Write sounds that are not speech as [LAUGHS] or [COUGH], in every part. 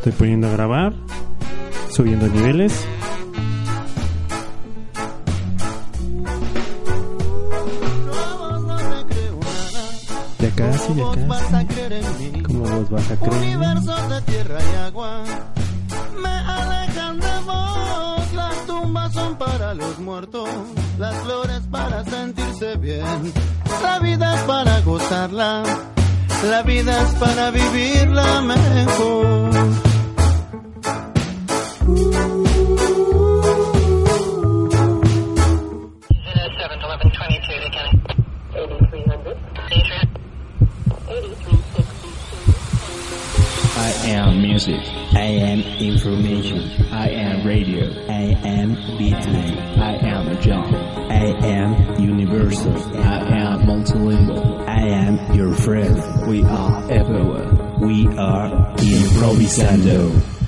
Estoy poniendo a grabar, subiendo niveles. Ya casi, ya casi. ¿Cómo vos vas a creer? Universos de tierra y agua me alejan de vos. Las tumbas son para los muertos, las flores para sentirse bien. La vida es para gozarla, la vida es para vivirla mejor. Music. I am information. I am radio. I am beatnik. I am John. I am universal. I am multilingual. I am your friend. We are everywhere. We are improvisando.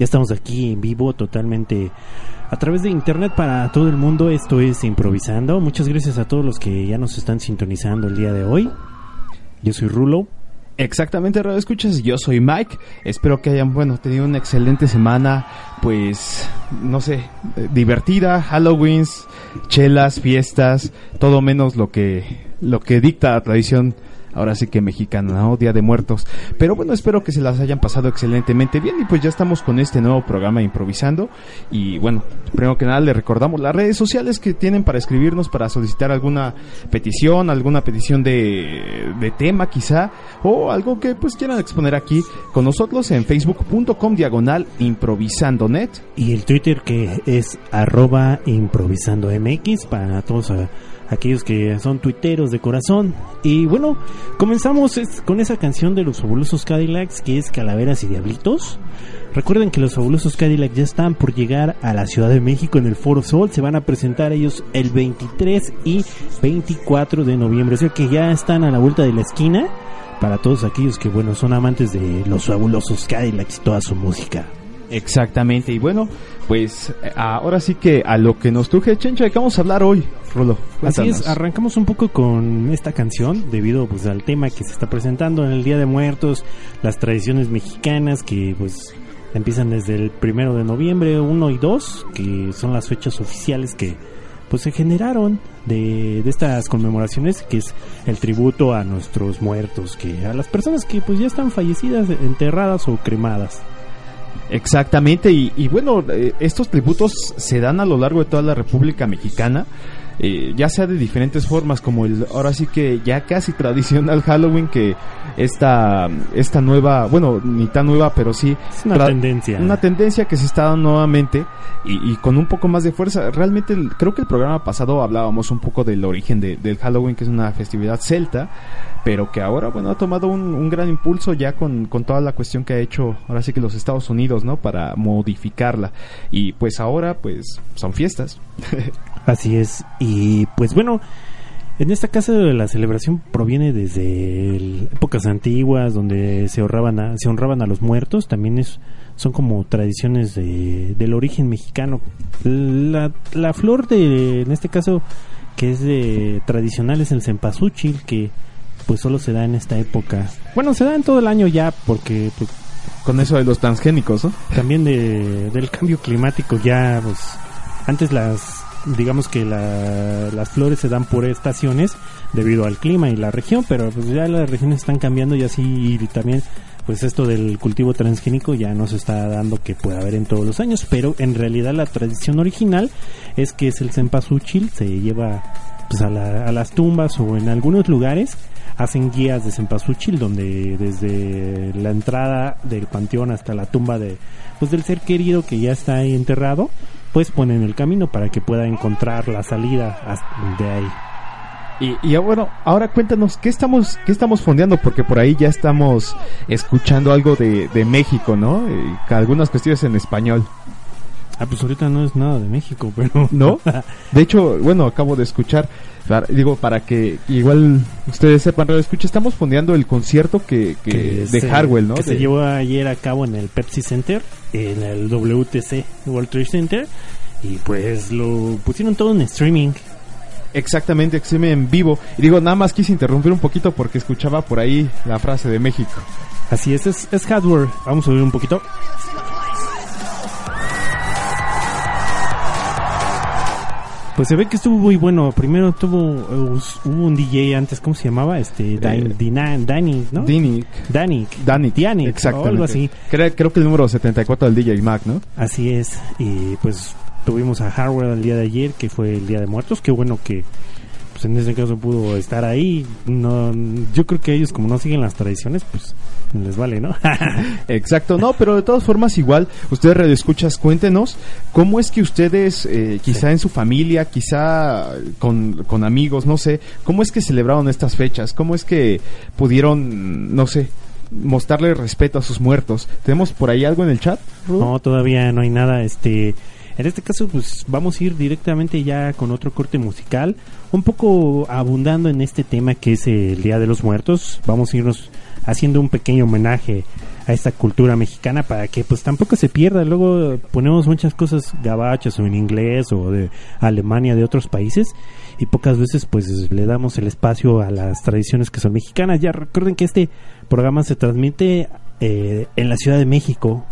Ya estamos aquí en vivo totalmente a través de internet para todo el mundo. Esto es Improvisando. Muchas gracias a todos los que ya nos están sintonizando el día de hoy. Yo soy Rulo. Exactamente, Radio Escuchas, yo soy Mike. Espero que hayan, bueno, tenido una excelente semana, pues, no sé, eh, divertida, Halloweens, chelas, fiestas, todo menos lo que, lo que dicta la tradición ahora sí que mexicana, ¿no? Día de Muertos. Pero bueno, espero que se las hayan pasado excelentemente bien y pues ya estamos con este nuevo programa improvisando y bueno, primero que nada le recordamos las redes sociales que tienen para escribirnos, para solicitar alguna petición, alguna petición de, tema quizá o algo que pues quieran exponer aquí con nosotros en facebook.com diagonal improvisando net y el Twitter que es arroba improvisando mx para todos aquellos que son tuiteros de corazón. Y bueno, comenzamos con esa canción de los fabulosos Cadillacs que es Calaveras y Diablitos. Recuerden que los fabulosos Cadillacs ya están por llegar a la Ciudad de México en el Foro Sol. Se van a presentar ellos el 23 y 24 de noviembre. O sea que ya están a la vuelta de la esquina para todos aquellos que, bueno, son amantes de los fabulosos Cadillacs y toda su música. Exactamente, y bueno, pues ahora sí que a lo que nos truje Chencha, ¿de qué vamos a hablar hoy, Rolo? Así es, arrancamos un poco con esta canción debido pues al tema que se está presentando en el Día de Muertos, las tradiciones mexicanas que pues empiezan desde el primero de noviembre, 1 y 2, que son las fechas oficiales que pues se generaron de, de, estas conmemoraciones que es el tributo a nuestros muertos que a las personas que pues ya están fallecidas enterradas o cremadas Exactamente, y, y bueno, eh, estos tributos se dan a lo largo de toda la República Mexicana. Eh, ya sea de diferentes formas, como el ahora sí que ya casi [LAUGHS] tradicional Halloween, que esta, esta nueva, bueno, ni tan nueva, pero sí. Es una tendencia. Una tendencia que se está dando nuevamente y, y, con un poco más de fuerza. Realmente, creo que el programa pasado hablábamos un poco del origen de, del Halloween, que es una festividad celta pero que ahora, bueno, ha tomado un, un gran impulso ya con, con, toda la cuestión que ha hecho, ahora sí que los Estados Unidos, ¿no? Para modificarla. Y pues ahora, pues, son fiestas. [LAUGHS] Así es. Y pues bueno, en esta casa la celebración proviene desde épocas antiguas, donde se honraban a, se honraban a los muertos, también es son como tradiciones de, del origen mexicano. La, la flor de, en este caso, que es de tradicional es el cempasúchil, que pues solo se da en esta época. Bueno, se da en todo el año ya porque pues, con eso de los transgénicos, ¿no? También de, del cambio climático ya pues antes las digamos que la, las flores se dan por estaciones debido al clima y la región, pero pues ya las regiones están cambiando y así y también pues esto del cultivo transgénico ya no se está dando que pueda haber en todos los años, pero en realidad la tradición original es que es el cempasúchil, se lleva pues a, la, a las tumbas o en algunos lugares hacen guías de cempasúchil donde desde la entrada del panteón hasta la tumba de pues del ser querido que ya está enterrado pues ponen el camino para que pueda encontrar la salida de ahí y, y, bueno, ahora cuéntanos, ¿qué estamos, qué estamos fondeando? Porque por ahí ya estamos escuchando algo de, de México, ¿no? Y algunas cuestiones en español. Ah, pues ahorita no es nada de México, [LAUGHS] pero... ¿No? [LAUGHS] De hecho, bueno, acabo de escuchar, digo, para que igual ustedes sepan, lo escucha, estamos fondeando el concierto que, que, de se, Harwell, ¿no? Que de... se llevó ayer a cabo en el Pepsi Center, en el WTC World Trade Center, y pues lo pusieron todo en streaming. Exactamente, exime en vivo. Y digo, nada más quise interrumpir un poquito porque escuchaba por ahí la frase de México. Así es, es, es hardware. Vamos a oír un poquito. Pues se ve que estuvo muy bueno. Primero tuvo uh, hubo un DJ antes, ¿cómo se llamaba? Este Dan, eh, Danny, ¿no? Dinic. Danik. Danik. Danik. Exactamente. O algo así. Creo, creo, que el número 74 del DJ Mac, ¿no? Así es. Y pues tuvimos a Harwell el día de ayer, que fue el Día de Muertos. Qué bueno que pues en ese caso pudo estar ahí. No, yo creo que ellos como no siguen las tradiciones, pues les vale, ¿no? [LAUGHS] Exacto, no, pero de todas formas igual, ustedes radioescuchas, cuéntenos cómo es que ustedes, eh, quizá sí. en su familia, quizá con, con amigos, no sé, cómo es que celebraron estas fechas, cómo es que pudieron, no sé, mostrarle respeto a sus muertos. ¿Tenemos por ahí algo en el chat? No, todavía no hay nada, este... En este caso, pues vamos a ir directamente ya con otro corte musical, un poco abundando en este tema que es el Día de los Muertos. Vamos a irnos haciendo un pequeño homenaje a esta cultura mexicana para que pues tampoco se pierda. Luego ponemos muchas cosas gabachas o en inglés o de Alemania, de otros países y pocas veces pues le damos el espacio a las tradiciones que son mexicanas. Ya recuerden que este programa se transmite eh, en la Ciudad de México,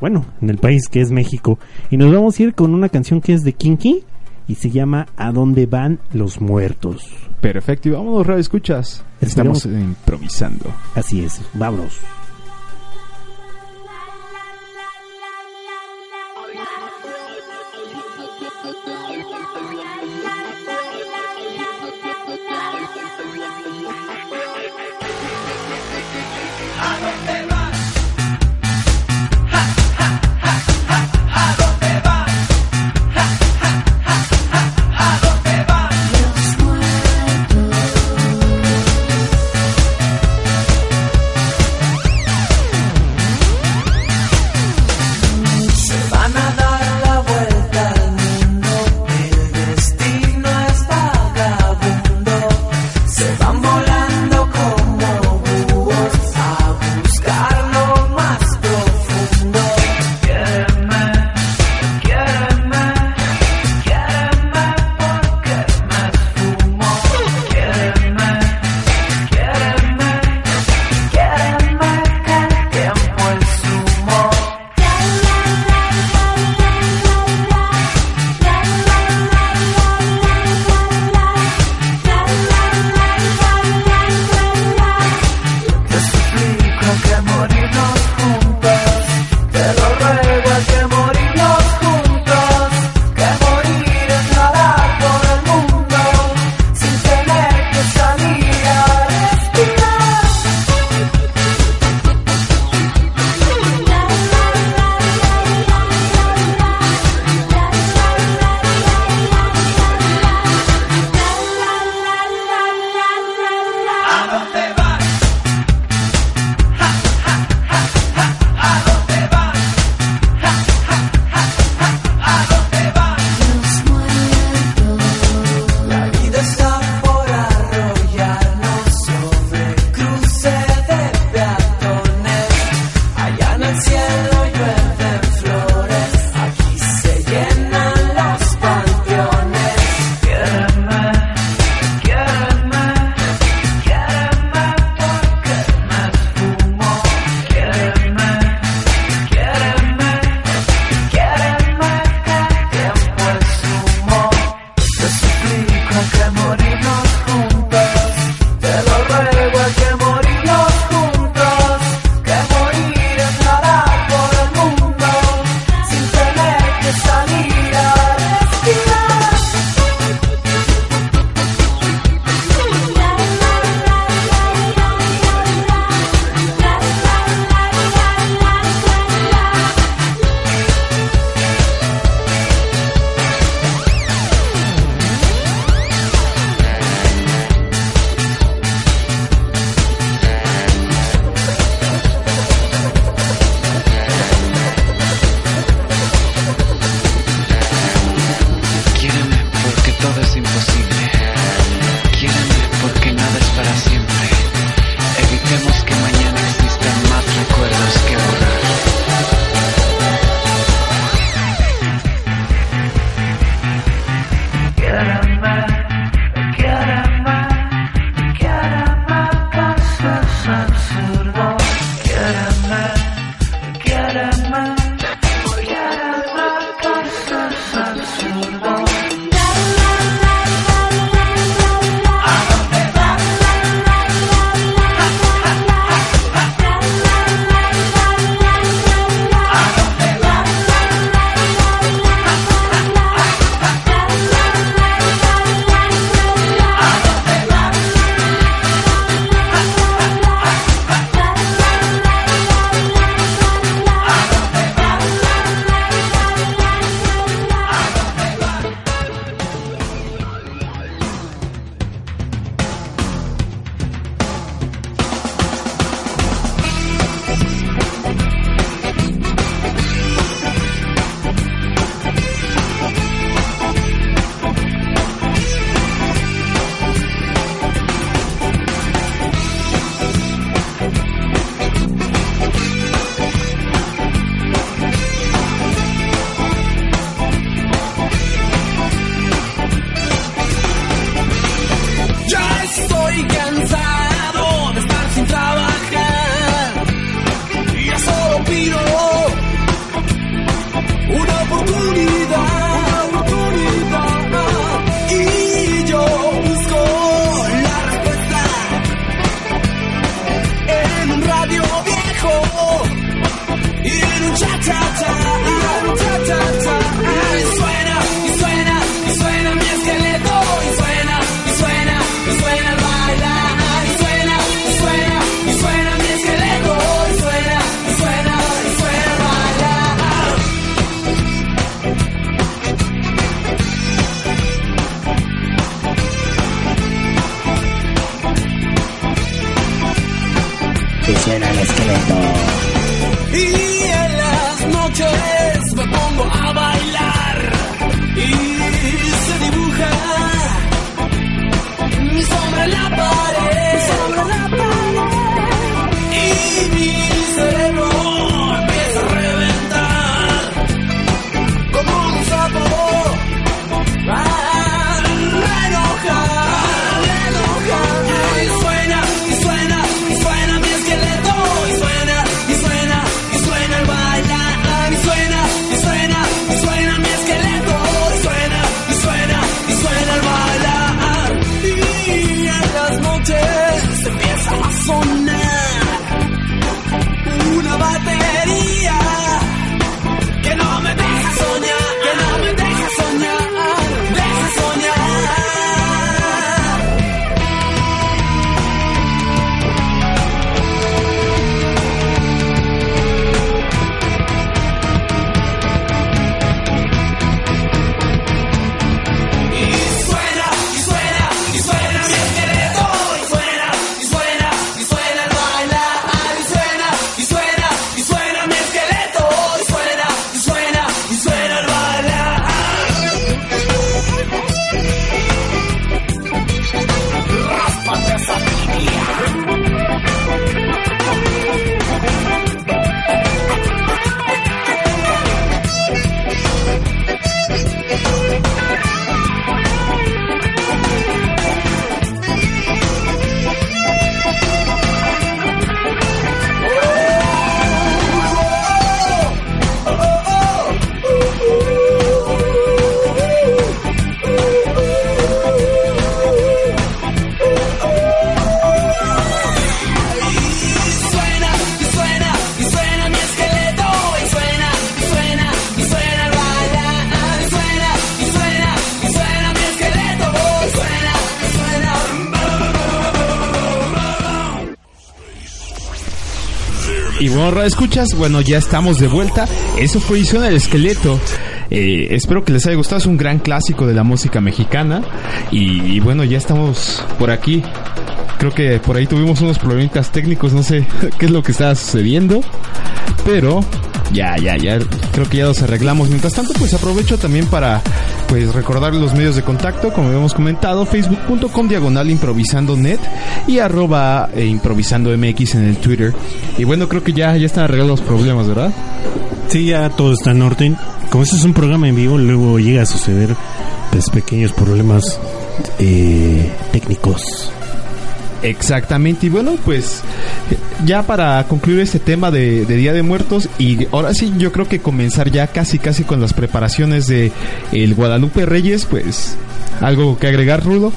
bueno, en el país que es México. Y nos vamos a ir con una canción que es de Kinky y se llama ¿A dónde van los muertos? Perfecto, y vámonos, Radio Escuchas. Estamos improvisando. Así es, vámonos. Escuchas, bueno, ya estamos de vuelta. Eso fue Edición el Esqueleto. Eh, espero que les haya gustado. Es un gran clásico de la música mexicana. Y, bueno, ya estamos por aquí. Creo que por ahí tuvimos unos problemitas técnicos. No sé [LAUGHS] qué es lo que está sucediendo. Pero ya, ya, ya. Creo que ya los arreglamos. Mientras tanto, pues aprovecho también para pues recordar los medios de contacto, como habíamos comentado, facebook.com diagonal improvisando net y arroba eh, improvisando mx en el Twitter. Y bueno, creo que ya, ya están arreglados los problemas, ¿verdad? Sí, ya todo está en orden. Como este es un programa en vivo, luego llega a suceder pues pequeños problemas eh, técnicos. Exactamente, y bueno, pues ya para concluir este tema de, de Día de Muertos y ahora sí yo creo que comenzar ya casi casi con las preparaciones de el Guadalupe Reyes, pues algo que agregar Rudo.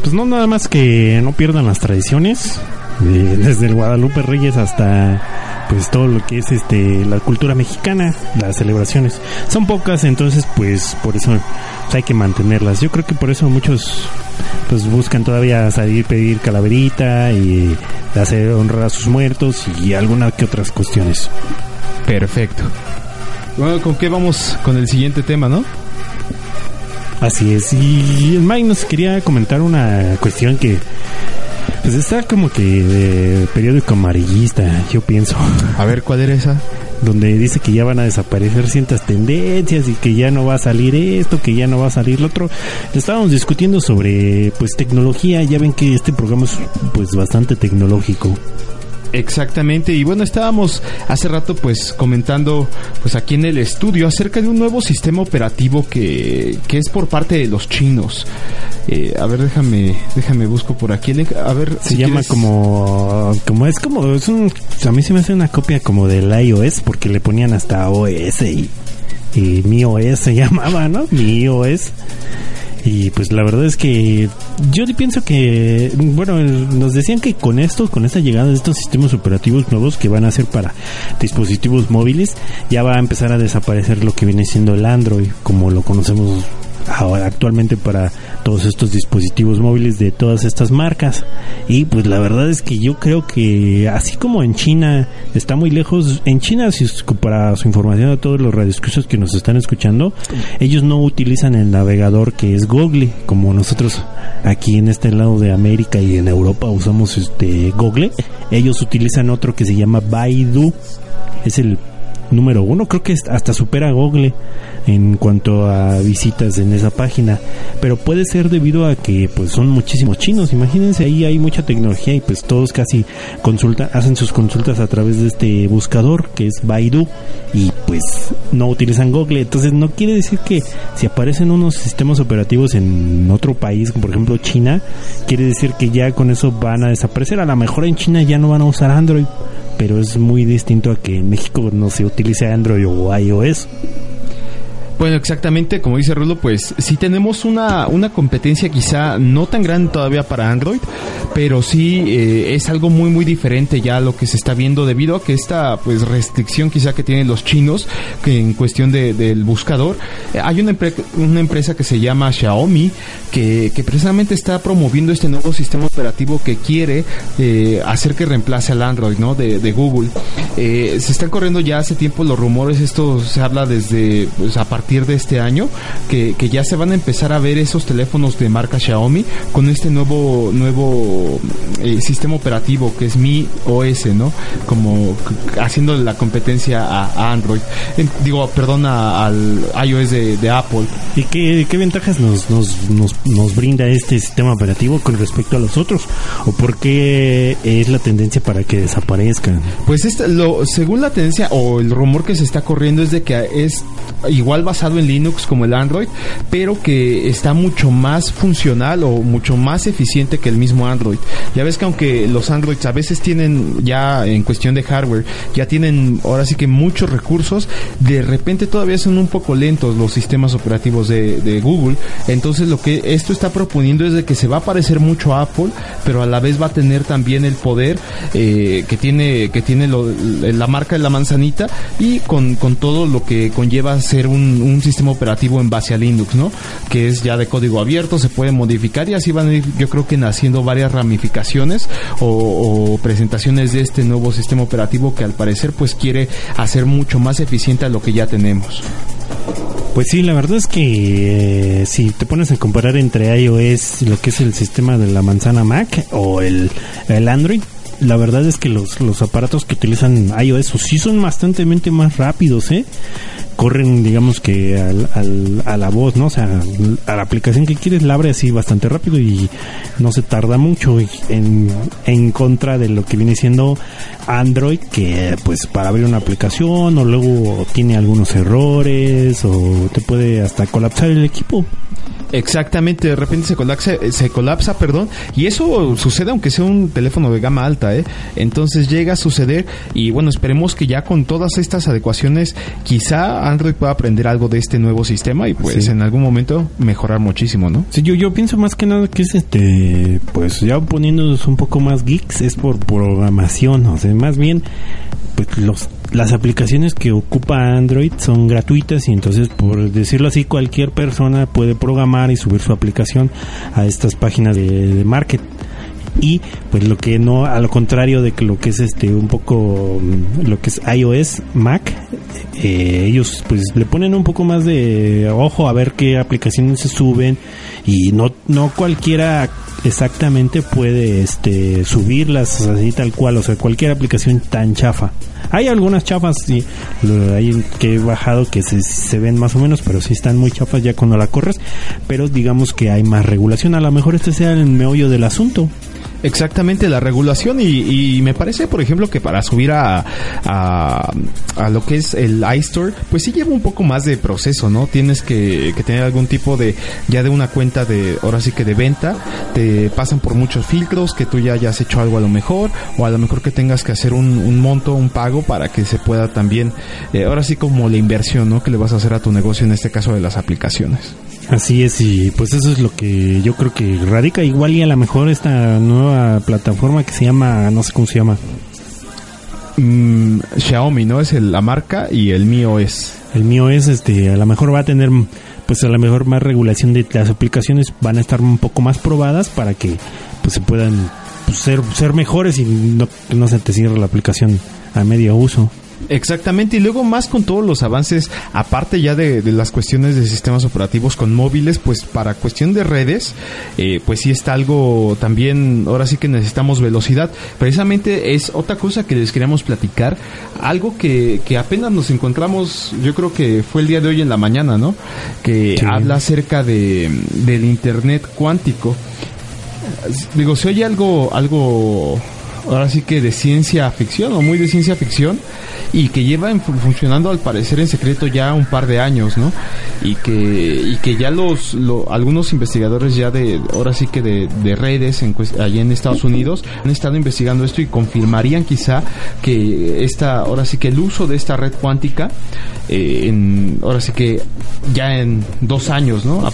Pues no nada más que no pierdan las tradiciones, eh, desde el Guadalupe Reyes hasta pues todo lo que es este la cultura mexicana, las celebraciones. Son pocas, entonces pues por eso pues, hay que mantenerlas. Yo creo que por eso muchos pues buscan todavía salir pedir calaverita y hacer honrar a sus muertos y alguna que otras cuestiones. Perfecto. Bueno, ¿con qué vamos con el siguiente tema, no? Así es. Y el Mike nos quería comentar una cuestión que pues está como que de periódico amarillista, yo pienso. A ver, ¿cuál era esa? donde dice que ya van a desaparecer ciertas tendencias y que ya no va a salir esto, que ya no va a salir lo otro. Estábamos discutiendo sobre pues tecnología, ya ven que este programa es pues bastante tecnológico. Exactamente, y bueno, estábamos hace rato pues comentando pues aquí en el estudio acerca de un nuevo sistema operativo que, que es por parte de los chinos. Eh, a ver, déjame, déjame busco por aquí. A ver, Se si llama quieres- como como es como es un a mí se me hace una copia como del iOS porque le ponían hasta OS y y mi OS se [LAUGHS] llamaba, ¿no? Mi OS. Y pues la verdad es que yo pienso que, bueno, nos decían que con esto, con esta llegada de estos sistemas operativos nuevos que van a ser para dispositivos móviles, ya va a empezar a desaparecer lo que viene siendo el Android, como lo conocemos actualmente para todos estos dispositivos móviles de todas estas marcas. Y pues la verdad es que yo creo que así como en China está muy lejos, en China, si para su información a todos los radioescuchos que nos están escuchando, ellos no utilizan el navegador que es Google, como nosotros aquí en este lado de América y en Europa usamos este Google. Ellos utilizan otro que se llama Baidu. Es el número uno, creo que hasta supera a Google en cuanto a visitas en esa página, pero puede ser debido a que pues son muchísimos chinos, imagínense ahí hay mucha tecnología y pues todos casi consulta, hacen sus consultas a través de este buscador que es Baidu y pues no utilizan Google, entonces no quiere decir que si aparecen unos sistemas operativos en otro país, como por ejemplo China, quiere decir que ya con eso van a desaparecer, a lo mejor en China ya no van a usar Android, pero es muy distinto a que en México no se utilice Android o iOS. Bueno, exactamente, como dice Rulo, pues sí tenemos una, una competencia quizá no tan grande todavía para Android, pero sí eh, es algo muy muy diferente ya a lo que se está viendo debido a que esta pues restricción quizá que tienen los chinos que en cuestión de- del buscador, eh, hay una, empre- una empresa que se llama Xiaomi que, que precisamente está promoviendo este nuevo sistema operativo que quiere eh, hacer que reemplace al Android, ¿no? De, de Google. Eh, se están corriendo ya hace tiempo los rumores, esto se habla desde pues, a partir de este año, que, que ya se van a empezar a ver esos teléfonos de marca Xiaomi con este nuevo nuevo eh, sistema operativo que es Mi OS, ¿no? Como haciendo la competencia a, a Android. En- digo, perdón, a- al iOS de, de Apple. ¿Y qué, qué ventajas nos, nos, nos, nos brinda este sistema operativo con respecto a los otros? ¿O por qué es la tendencia para que desaparezcan? Pues este, lo, según la tendencia o el rumor que se está corriendo es de que es igual basado en Linux como el Android, pero que está mucho más funcional o mucho más eficiente que el mismo Android. Ya ves que aunque los Androids a veces tienen ya en cuestión de hardware, ya tienen ahora sí que muchos recursos, de repente todavía son un poco lentos los sistemas operativos de, de Google. Entonces lo que esto está proponiendo es de que se va a parecer mucho a Apple, pero a la vez va a tener también el poder eh, que tiene que tiene lo- la marca de la manzanita y con, con todo lo que conlleva ser un, un sistema operativo en base a Linux, ¿no? Que es ya de código abierto, se puede modificar y así van a ir, yo creo que naciendo varias ramificaciones o, o presentaciones de este nuevo sistema operativo que al parecer pues quiere hacer mucho más eficiente a lo que ya tenemos. Pues sí, la verdad es que eh, si te pones a comparar entre iOS, lo que es el sistema de la manzana Mac o el, el Android, la verdad es que los, los aparatos que utilizan iOS sí son bastante más rápidos, ¿eh? Corren, digamos que al, al- a la voz, ¿no? O sea, a la aplicación que quieres la abre así bastante rápido y no se tarda mucho en, en contra de lo que viene siendo Android, que pues para abrir una aplicación o luego tiene algunos errores o te puede hasta colapsar el equipo. Exactamente, de repente se colapsa, se colapsa, perdón, y eso sucede aunque sea un teléfono de gama alta, ¿eh? Entonces llega a suceder y bueno, esperemos que ya con todas estas adecuaciones quizá Android pueda aprender algo de este nuevo sistema y pues Sí. en algún momento mejorar muchísimo, ¿no? Sí, yo, yo pienso más que nada que es este, pues ya poniéndonos un poco más geeks, es por programación, o sea, más bien, pues los, las aplicaciones que ocupa Android son gratuitas y entonces, por decirlo así, cualquier persona puede programar y subir su aplicación a estas páginas de, market. Y pues lo que no, a lo contrario de que lo que es este un poco mm, lo que es iOS, Mac, eh, ellos pues le ponen un poco más de ojo a ver qué aplicaciones se suben y no no cualquiera exactamente puede este subirlas así tal cual, o sea, cualquier aplicación tan chafa. Hay algunas chafas sí, hay que he bajado que se, se ven más o menos, pero sí están muy chafas ya cuando la corres, pero digamos que hay más regulación, a lo mejor este sea el meollo del asunto. Exactamente, la regulación y, y me parece, por ejemplo, que para subir a, a, lo que es el iStore, pues sí lleva un poco más de proceso, ¿no? Tienes que, que tener algún tipo de, ya de una cuenta de, ahora sí que de venta, te pasan por muchos filtros, que tú ya hayas hecho algo a lo mejor, o a lo mejor que tengas que hacer un, un monto, un pago para que se pueda también, eh, ahora sí como la inversión, ¿no? Que le vas a hacer a tu negocio, en este caso de las aplicaciones. Así es, y pues eso es lo que yo creo que radica igual y a lo mejor esta nueva plataforma que se llama, no sé cómo se llama, Mm, Xiaomi, ¿no? Es el- la marca y el mío es. el mío es este, a lo mejor va a tener pues a lo mejor más regulación de las aplicaciones van a estar un poco más probadas para que pues se puedan pues, ser, ser mejores y no, no se te cierre la aplicación a medio uso. Exactamente, y luego más con todos los avances, aparte ya de, de las cuestiones de sistemas operativos con móviles, pues para cuestión de redes, eh, pues sí está algo también, ahora sí que necesitamos velocidad. Precisamente es otra cosa que les queríamos platicar, algo que, que apenas nos encontramos, yo creo que fue el día de hoy en la mañana, ¿no? Que Sí. habla acerca de, del Internet cuántico. Digo, se oye algo, algo, ahora sí que de ciencia ficción o muy de ciencia ficción y que lleva funcionando al parecer en secreto ya un par de años, ¿no? Y que, y que ya los, lo- algunos investigadores ya de, ahora sí que de, de redes en, allá en Estados Unidos han estado investigando esto y confirmarían quizá que esta, ahora sí que el uso de esta red cuántica, eh, en, ahora sí que ya en dos años, ¿no?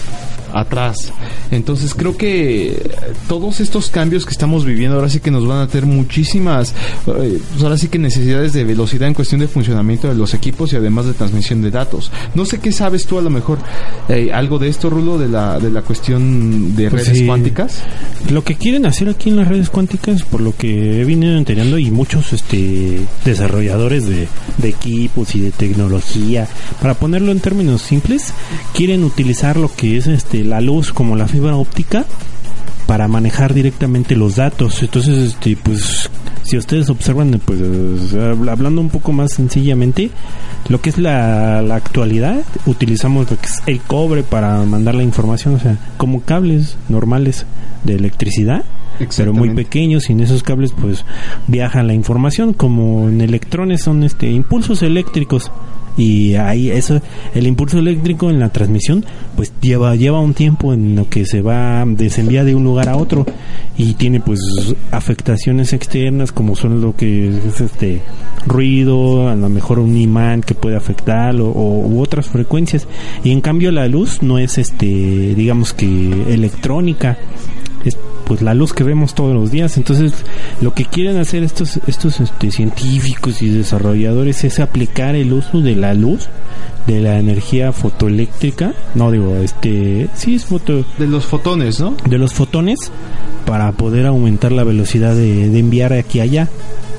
Atrás. Entonces creo que todos estos cambios que estamos viviendo ahora sí que nos van a tener muchísimas, eh, pues ahora sí que necesidades de velocidad en cuestión de funcionamiento de los equipos y además de transmisión de datos. No sé qué sabes tú a lo mejor eh, algo de esto, Rulo, de la, de la cuestión de Pues redes sí. cuánticas. Lo que quieren hacer aquí en las redes cuánticas, por lo que he venido entendiendo y muchos este desarrolladores de, de equipos y de tecnología, para ponerlo en términos simples, quieren utilizar lo que es este la luz como la fibra óptica para manejar directamente los datos. Entonces, este, pues, si ustedes observan, pues, habla- hablando un poco más sencillamente, lo que es la, la actualidad, utilizamos lo que es el cobre para mandar la información, o sea, como cables normales de electricidad, pero muy pequeños y en esos cables, pues, viaja la información, como en electrones son, este, impulsos eléctricos y ahí eso el impulso eléctrico en la transmisión pues lleva lleva un tiempo en lo que se va se envía de un lugar a otro y tiene pues afectaciones externas como son lo que es este ruido a lo mejor un imán que puede afectarlo o u otras frecuencias. Y en cambio la luz no es este digamos que electrónica es pues la luz que vemos todos los días entonces lo que quieren hacer estos estos este, científicos y desarrolladores es aplicar el uso de la luz de la energía fotoeléctrica no digo este sí es foto De los fotones, ¿no? de los fotones para poder aumentar la velocidad de, de enviar aquí a allá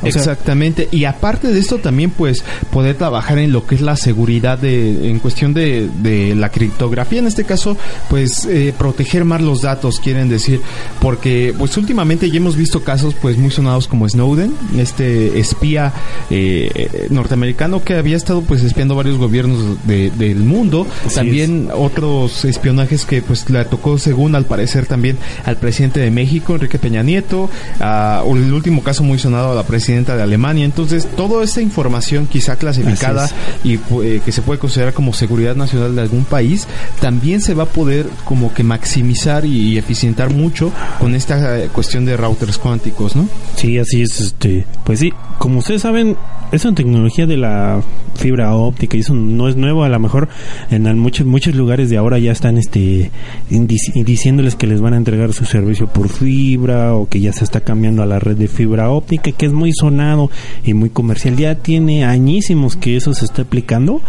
O sea, Exactamente. Y aparte de esto también pues poder trabajar en lo que es la seguridad de, en cuestión de, de la criptografía. En este caso pues eh, proteger más los datos quieren decir. Porque pues últimamente ya hemos visto casos pues muy sonados como Snowden, este espía eh, norteamericano que había estado pues espiando varios gobiernos de- del mundo. Así también otros espionajes que pues le tocó según al parecer también al presidente de México, Enrique Peña Nieto, a, o el último caso muy sonado a la presidenta de Alemania. Entonces, toda esta información quizá clasificada y eh, que se puede considerar como seguridad nacional de algún país, también se va a poder como que maximizar y, eficientar mucho con esta eh, cuestión de routers cuánticos, ¿no? Sí, así es, este, pues sí, como ustedes saben, esa tecnología de la fibra óptica y eso no es nuevo, a lo mejor en muchos muchos lugares de ahora ya están este diciéndoles que les van a entregar su servicio por fibra o que ya se está cambiando a la red de fibra óptica, que es muy sonado y muy comercial. Ya tiene añísimos que eso se está aplicando,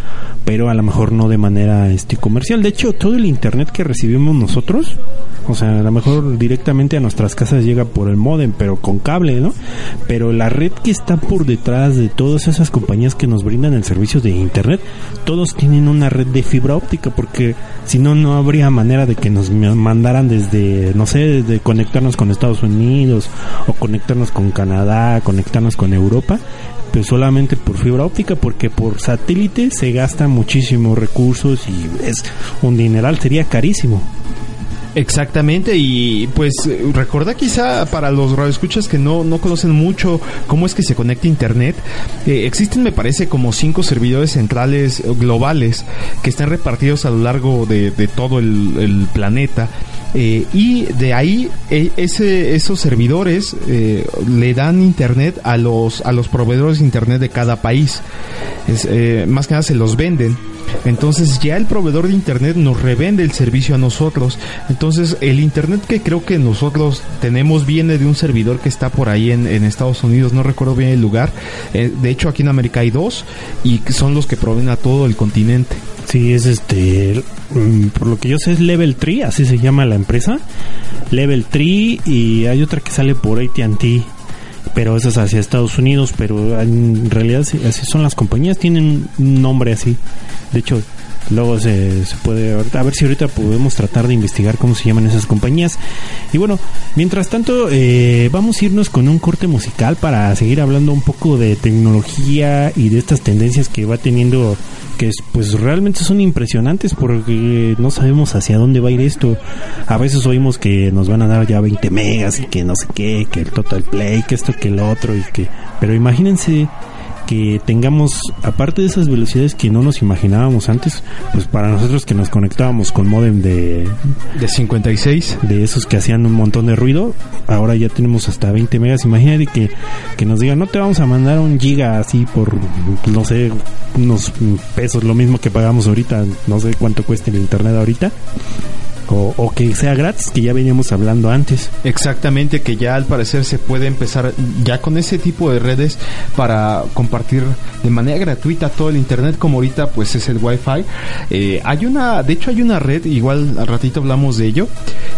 pero a lo mejor no de manera este comercial. De hecho, todo el internet que recibimos nosotros o sea, a lo mejor directamente a nuestras casas llega por el modem, pero con cable, ¿no? Pero la red que está por detrás de todas esas compañías que nos brindan el servicio de internet, todos tienen una red de fibra óptica, porque si no, no habría manera de que nos ma- mandaran desde, no sé, desde conectarnos con Estados Unidos, o conectarnos con Canadá, conectarnos con Europa, pero solamente por fibra óptica, porque por satélite se gastan muchísimos recursos y es un dineral, sería carísimo. Exactamente, y pues recuerda quizá para los radioescuchas que no, no conocen mucho cómo es que se conecta Internet, eh, existen me parece como cinco servidores centrales eh, globales que están repartidos a lo largo de, de todo el planeta. Eh, y de ahí eh, ese, esos servidores eh, le dan internet a los, a los proveedores de internet de cada país. Es, eh, más que nada se los venden. Entonces ya el proveedor de internet nos revende el servicio a nosotros. Entonces el internet que creo que nosotros tenemos viene de un servidor que está por ahí en, Estados Unidos, no recuerdo bien el lugar. Eh, de hecho aquí en América hay dos y son los que proveen a todo el continente. Sí, es este, mm, por lo que yo sé es Level 3, así se llama la empresa. Level 3 y hay otra que sale por AT&T, pero esa es hacia Estados Unidos, pero en realidad sí, así son las compañías, tienen un nombre así. De hecho, luego se, puede, a ver si ahorita podemos tratar de investigar cómo se llaman esas compañías. Y bueno, mientras tanto, eh, vamos a irnos con un corte musical para seguir hablando un poco de tecnología y de estas tendencias que va teniendo que es, pues realmente son impresionantes porque no sabemos hacia dónde va a ir esto. A veces oímos que nos van a dar ya 20 megas y que no sé qué, que el total play, que esto, que el otro y que pero imagínense que tengamos aparte de esas velocidades que no nos imaginábamos antes, pues para nosotros que nos conectábamos con modem de De 56. de esos que hacían un montón de ruido, ahora ya tenemos hasta 20 megas. Imagínate que, que nos digan, no te vamos a mandar un giga así por, no sé, unos pesos, lo mismo que pagamos ahorita, no sé cuánto cuesta el internet ahorita, o, que sea gratis, que ya veníamos hablando antes. Exactamente, que ya al parecer se puede empezar ya con ese tipo de redes para compartir de manera gratuita todo el internet como ahorita pues es el wifi. Eh, hay una, de hecho hay una red, igual al ratito hablamos de ello,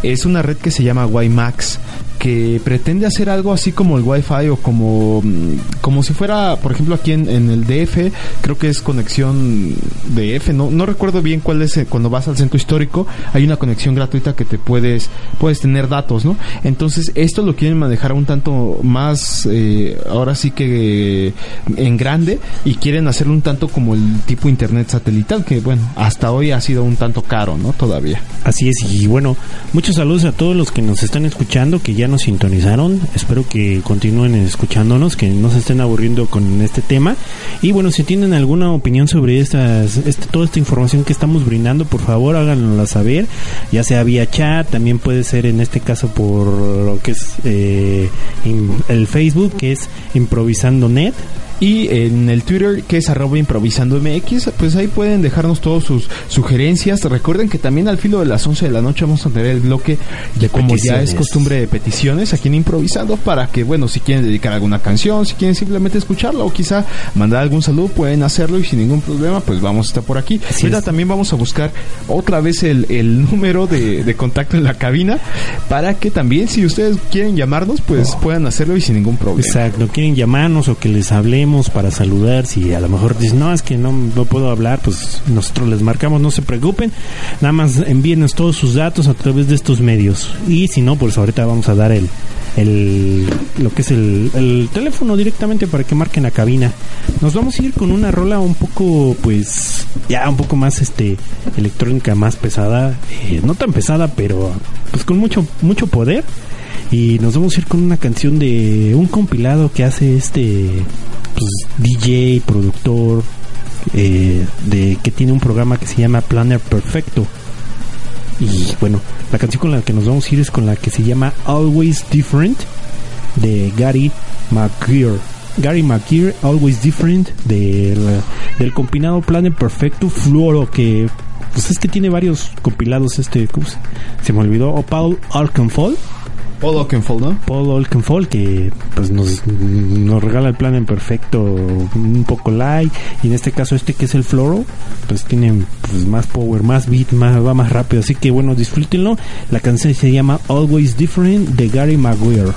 es una red que se llama WiMAX que pretende hacer algo así como el Wi-Fi o como, mm, como si fuera, por ejemplo, aquí en, el DF, creo que es conexión DF, no, no recuerdo bien cuál es, eh, cuando vas al centro histórico, hay una conexión gratuita que te puedes, puedes tener datos, ¿no? Entonces, esto lo quieren manejar un tanto más, eh, ahora sí que eh, en grande, y quieren hacerlo un tanto como el tipo internet satelital, que bueno, hasta hoy ha sido un tanto caro, ¿no? Todavía. Así es, y bueno, muchos saludos a todos los que nos están escuchando, que ya sintonizaron. Espero que continúen escuchándonos, que no se estén aburriendo con este tema. Y bueno, si tienen alguna opinión sobre estas, este, toda esta información que estamos brindando, por favor háganosla saber, ya sea vía chat, también puede ser en este caso por lo que es eh, el Facebook, que es Improvisando Net. Y en el Twitter, que es arroba improvisando MX, pues ahí pueden dejarnos todas sus sugerencias. Recuerden que también al filo de las 11 de la noche vamos a tener el bloque de como ya es costumbre de peticiones aquí en Improvisando para que, bueno, si quieren dedicar alguna canción, si quieren simplemente escucharla o quizá mandar algún saludo, pueden hacerlo y sin ningún problema, pues vamos a estar por aquí. Ahorita también vamos a buscar otra vez el, el número de, de contacto en la cabina para que también, si ustedes quieren llamarnos, pues puedan hacerlo y sin ningún problema. Exacto, quieren llamarnos o que les hablemos para saludar. Si a lo mejor dicen, no, es que no, no puedo hablar, pues nosotros les marcamos, no se preocupen. Nada más envíenos todos sus datos a través de estos medios. Y si no, pues ahorita vamos a dar el, el lo que es el, el teléfono directamente para que marquen la cabina. Nos vamos a ir con una rola un poco, pues, ya un poco más este electrónica, más pesada. eh, no tan pesada, pero pues con mucho, mucho poder. Y nos vamos a ir con una canción de un compilado que hace este pues, DJ, productor, eh, de que tiene un programa que se llama Planner Perfecto. Y bueno, la canción con la que nos vamos a ir es con la que se llama Always Different de Gary McGear. Gary McGear, Always Different, del, compilado Planner Perfecto Fluoro, que pues es que tiene varios compilados este, ¿cómo se, me olvidó, o Paul Alkenfold. Paul Oakenfold, ¿no? Paul Olkenfold que pues nos, nos regala el plan en perfecto un poco light y en este caso este que es el floro pues tiene pues, más power más beat más va más rápido así que bueno disfrútenlo la canción se llama Always Different de Gary Maguire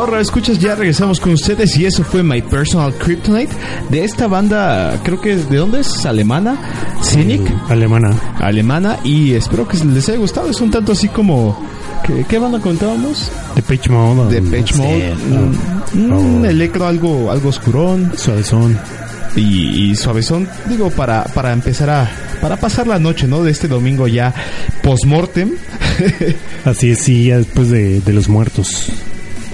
Bueno, escuchas, ya regresamos con ustedes y eso fue My Personal Kryptonite de esta banda, creo que es, ¿de dónde es? ¿Alemana? Cynic, Alemana. alemana y espero que les haya gustado, es un tanto así como... ¿Qué, qué banda contábamos? De Pitch Mode. De Pitch Mode, un, un electro algo, algo oscurón Suavezón. y, y suavezón, digo, para, para empezar a... Para pasar la noche, ¿no? De este domingo ya post-mortem. [LAUGHS] Así es, sí, ya después de, de los muertos.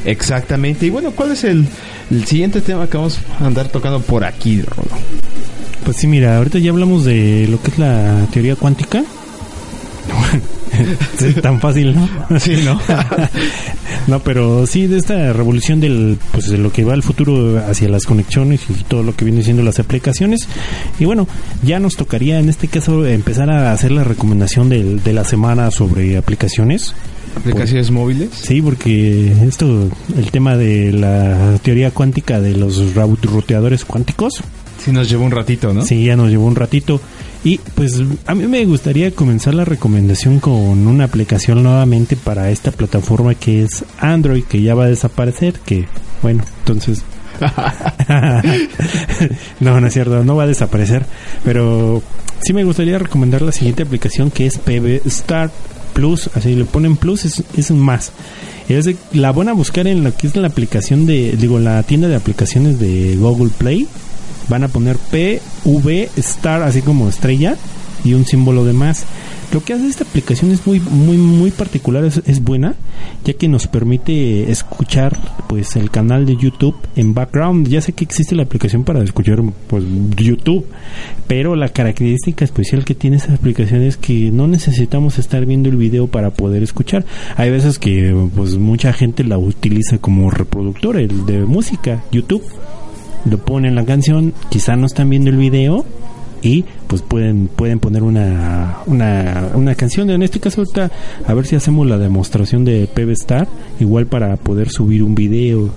Exactamente. Y bueno, ¿cuál es el, el siguiente tema que vamos a andar tocando por aquí, Rolo? Pues sí, mira, ahorita ya hablamos de lo que es la teoría cuántica. [LAUGHS] Tan fácil, ¿no? Sí, ¿no? [LAUGHS] no, pero sí de esta revolución del, pues de lo que va al futuro hacia las conexiones y todo lo que viene siendo las aplicaciones. Y bueno, ya nos tocaría en este caso empezar a hacer la recomendación del- de la semana sobre aplicaciones. Aplicaciones móviles. Sí, porque esto, el tema de la teoría cuántica de los ruteadores cuánticos, Sí nos lleva un ratito, ¿no? Sí, ya nos llevó un ratito. Y pues a mí me gustaría comenzar la recomendación con una aplicación nuevamente para esta plataforma que es Android, que ya va a desaparecer, que bueno, entonces... [LAUGHS] [LAUGHS] no, no es cierto, no va a desaparecer, pero sí me gustaría recomendar la siguiente aplicación que es PB Star Plus, así le ponen Plus, es, es más. Es de- la van a buscar en lo que es la aplicación de, digo, la tienda de aplicaciones de Google Play van a poner PV Star así como estrella y un símbolo de más. Lo que hace esta aplicación es muy muy muy particular, es, es buena, ya que nos permite escuchar pues el canal de YouTube en background. Ya sé que existe la aplicación para escuchar pues YouTube, pero la característica especial que tiene esa aplicación es que no necesitamos estar viendo el video para poder escuchar. Hay veces que pues mucha gente la utiliza como reproductor el de música, YouTube lo ponen la canción, quizá no están viendo el video y pues pueden pueden poner una, una, una canción. En este caso ahorita a ver si hacemos la demostración de PB Star, igual para poder subir un video.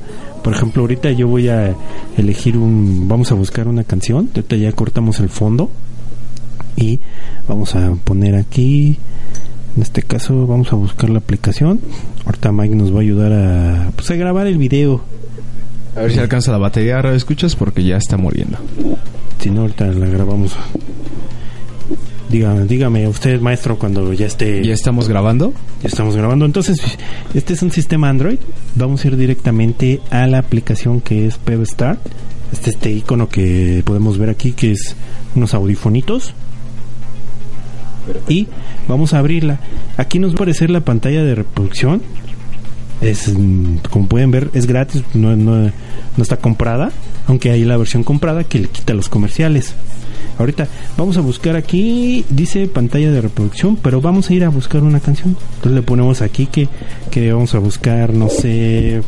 Por ejemplo, ahorita yo voy a elegir un, vamos a buscar una canción, ahorita ya cortamos el fondo y vamos a poner aquí, en este caso vamos a buscar la aplicación. Ahorita Mike nos va a ayudar a, pues, a grabar el video. A ver si alcanza la batería, ahora escuchas porque ya está muriendo. Si no, ahorita la grabamos. Dígame, dígame usted, maestro, cuando ya esté. ¿Ya estamos grabando? Ya estamos grabando. Entonces, este es un sistema Android. Vamos a ir directamente a la aplicación que es PebStar. Este este icono que podemos ver aquí, que es unos audifonitos. Y vamos a abrirla. Aquí nos va a aparecer la pantalla de reproducción. Es, como pueden ver, es gratis, no, no, no está comprada. Aunque hay la versión comprada que le quita los comerciales. Ahorita vamos a buscar aquí, dice pantalla de reproducción, pero vamos a ir a buscar una canción. Entonces le ponemos aquí que, que vamos a buscar, no sé,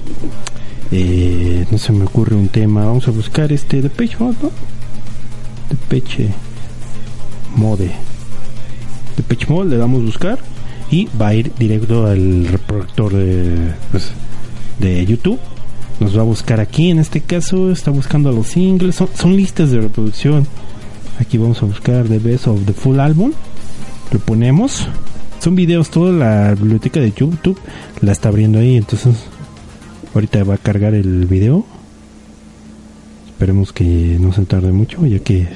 eh, no se me ocurre un tema. Vamos a buscar este de Peche Mode, ¿no? De Peche Mode. De Mode le damos buscar y va a ir directo al reproductor de, pues, de YouTube. Nos va a buscar aquí, en este caso está buscando los singles, son, son listas de reproducción. Aquí vamos a buscar The Best of the Full Album. Lo ponemos. Son videos, toda la biblioteca de YouTube la está abriendo ahí. Entonces, ahorita va a cargar el video. Esperemos que no se tarde mucho, ya que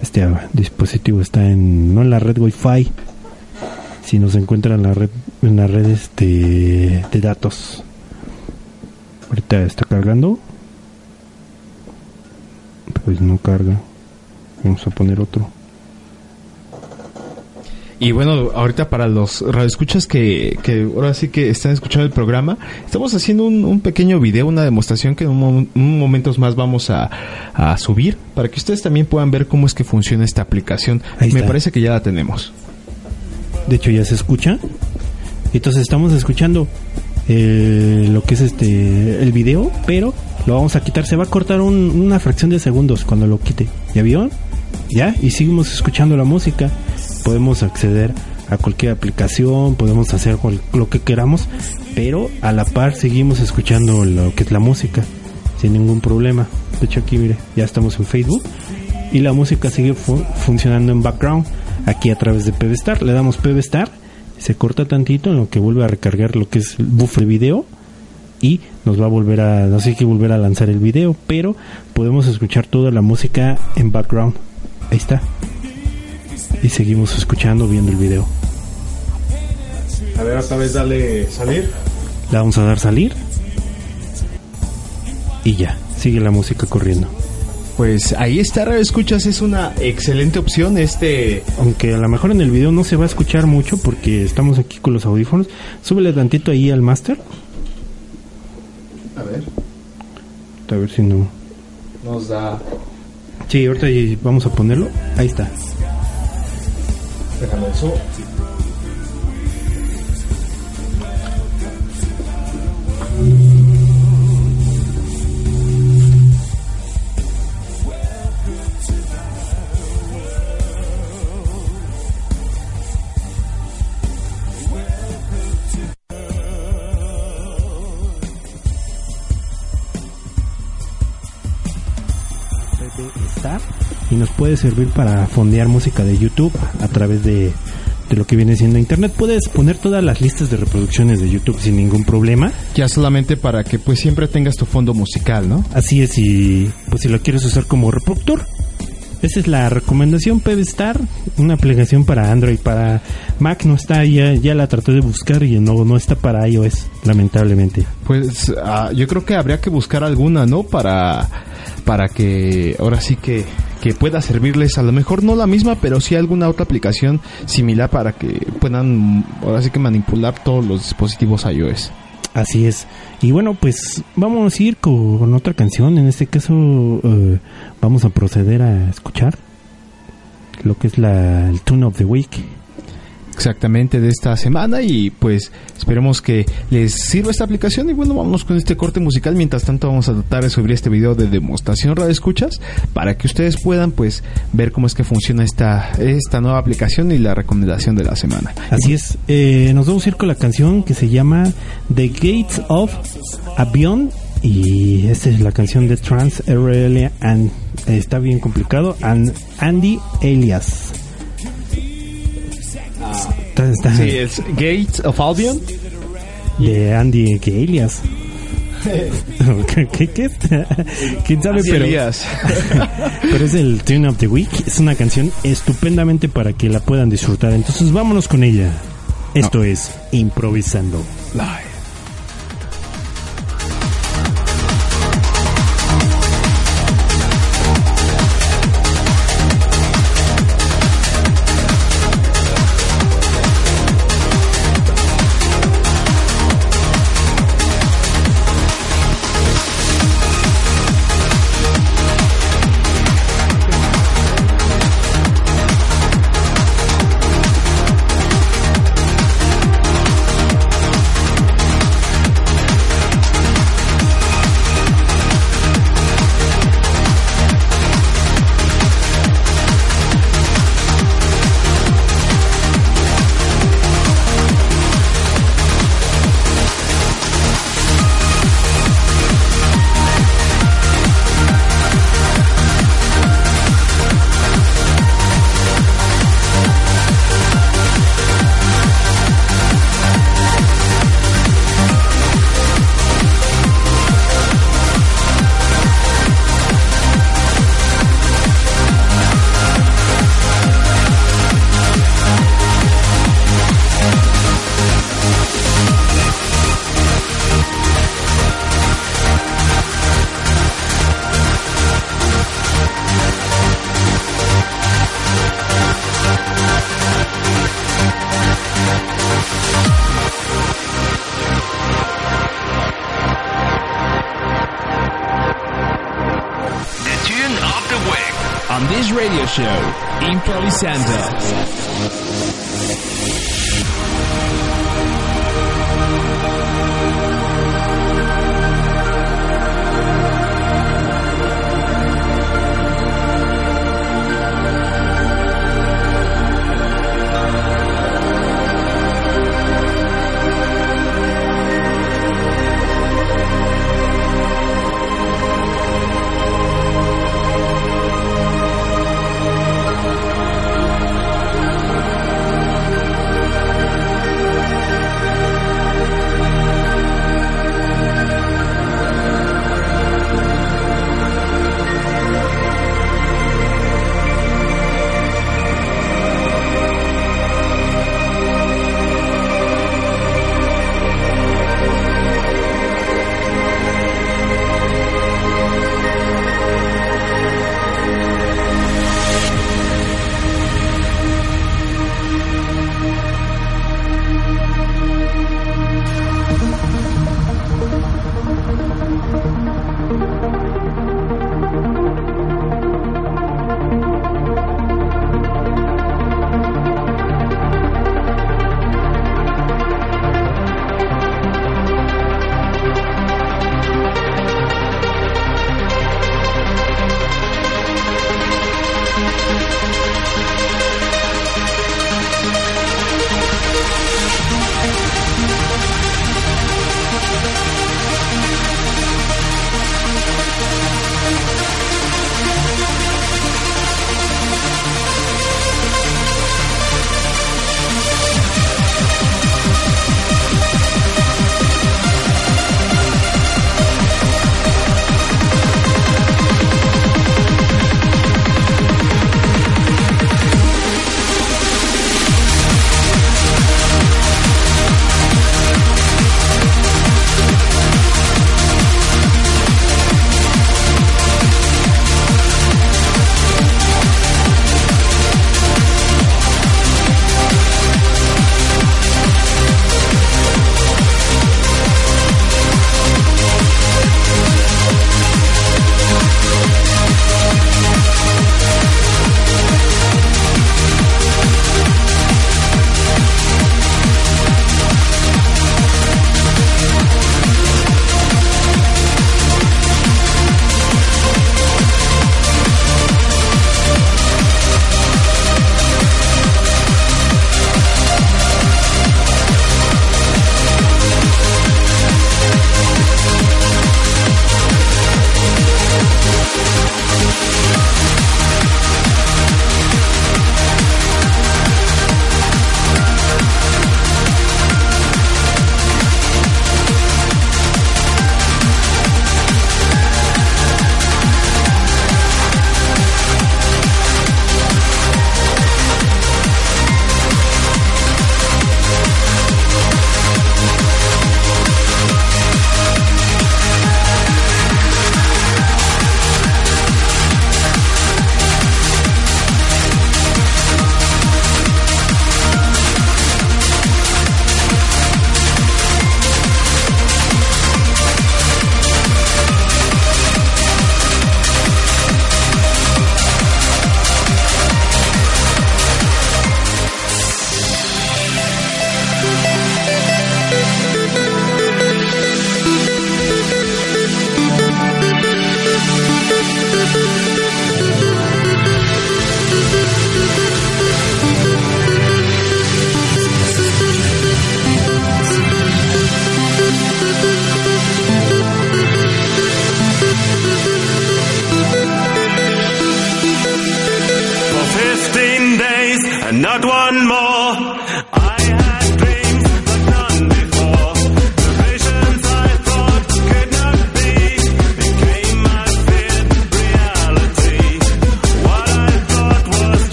este dispositivo está en no en la red Wi-Fi, sino se encuentra en la red en la red este de datos. Ahorita está cargando. Pues no carga. Vamos a poner otro. Y bueno, ahorita para los radioescuchas que, que ahora sí que están escuchando el programa, estamos haciendo un, un pequeño video, una demostración que en un, mo- un momentos más vamos a, a subir para que ustedes también puedan ver cómo es que funciona esta aplicación. Me parece que ya la tenemos. De hecho ya se escucha. Entonces estamos escuchando eh, lo que es este el video, pero lo vamos a quitar. Se va a cortar un- una fracción de segundos cuando lo quite. ¿Ya vio? Ya y seguimos escuchando la música. Podemos acceder a cualquier aplicación, podemos hacer cual- lo que queramos, pero a la par seguimos escuchando lo que es la música sin ningún problema. De hecho aquí mire, ya estamos en Facebook y la música sigue fu- funcionando en background aquí a través de PVStar. Le damos PVStar, se corta tantito en lo que vuelve a recargar lo que es el buffer de video y nos va a volver a, no sé que volver a lanzar el video, pero podemos escuchar toda la música en background. Ahí está. Y seguimos escuchando, viendo el video. A ver, otra vez dale salir. Le vamos a dar salir. Y ya, sigue la música corriendo. Pues ahí está, Radio Escuchas, es una excelente opción este... Aunque a lo mejor en el video no se va a escuchar mucho porque estamos aquí con los audífonos. Súbele tantito ahí al máster. A ver, A ver si no. nos da... Sí, ahorita vamos a ponerlo. Ahí está. Déjame eso. Está y nos puede servir para fondear música de YouTube a través de, de lo que viene siendo internet. Puedes poner todas las listas de reproducciones de YouTube sin ningún problema. Ya solamente para que pues siempre tengas tu fondo musical, ¿no? Así es, y pues si lo quieres usar como reproductor. Esa es la recomendación Pebstar, una aplicación para Android, para Mac no está, ya, ya la traté de buscar y no, no está para iOS, lamentablemente. Pues ah, yo creo que habría que buscar alguna, ¿no? Para, para que ahora sí que, que pueda servirles, a lo mejor no la misma, pero sí alguna otra aplicación similar para que puedan ahora sí que manipular todos los dispositivos iOS. Así es. Y bueno, pues vamos a ir con otra canción. En este caso, eh, vamos a proceder a escuchar lo que es la, el Tune of the Week. Exactamente de esta semana y pues esperemos que les sirva esta aplicación y bueno vámonos con este corte musical mientras tanto vamos a tratar de subir este video de demostración radio escuchas para que ustedes puedan pues ver cómo es que funciona esta esta nueva aplicación y la recomendación de la semana Así es. Eh, nos vamos a ir con la canción que se llama The Gates of Avion. Y esta es la canción de Trans RL and está bien complicado. And Andy Elias. Está- está- sí es Gates of Albion de Andy que Elias. [LAUGHS] ¿Qué, qué, qué? [LAUGHS] ¿Quién sabe? Así Pero, Elías. [LAUGHS] pero es el Tune of the Week. Es una canción estupendamente para que la puedan disfrutar. Entonces vámonos con ella. Esto es Improvisando. The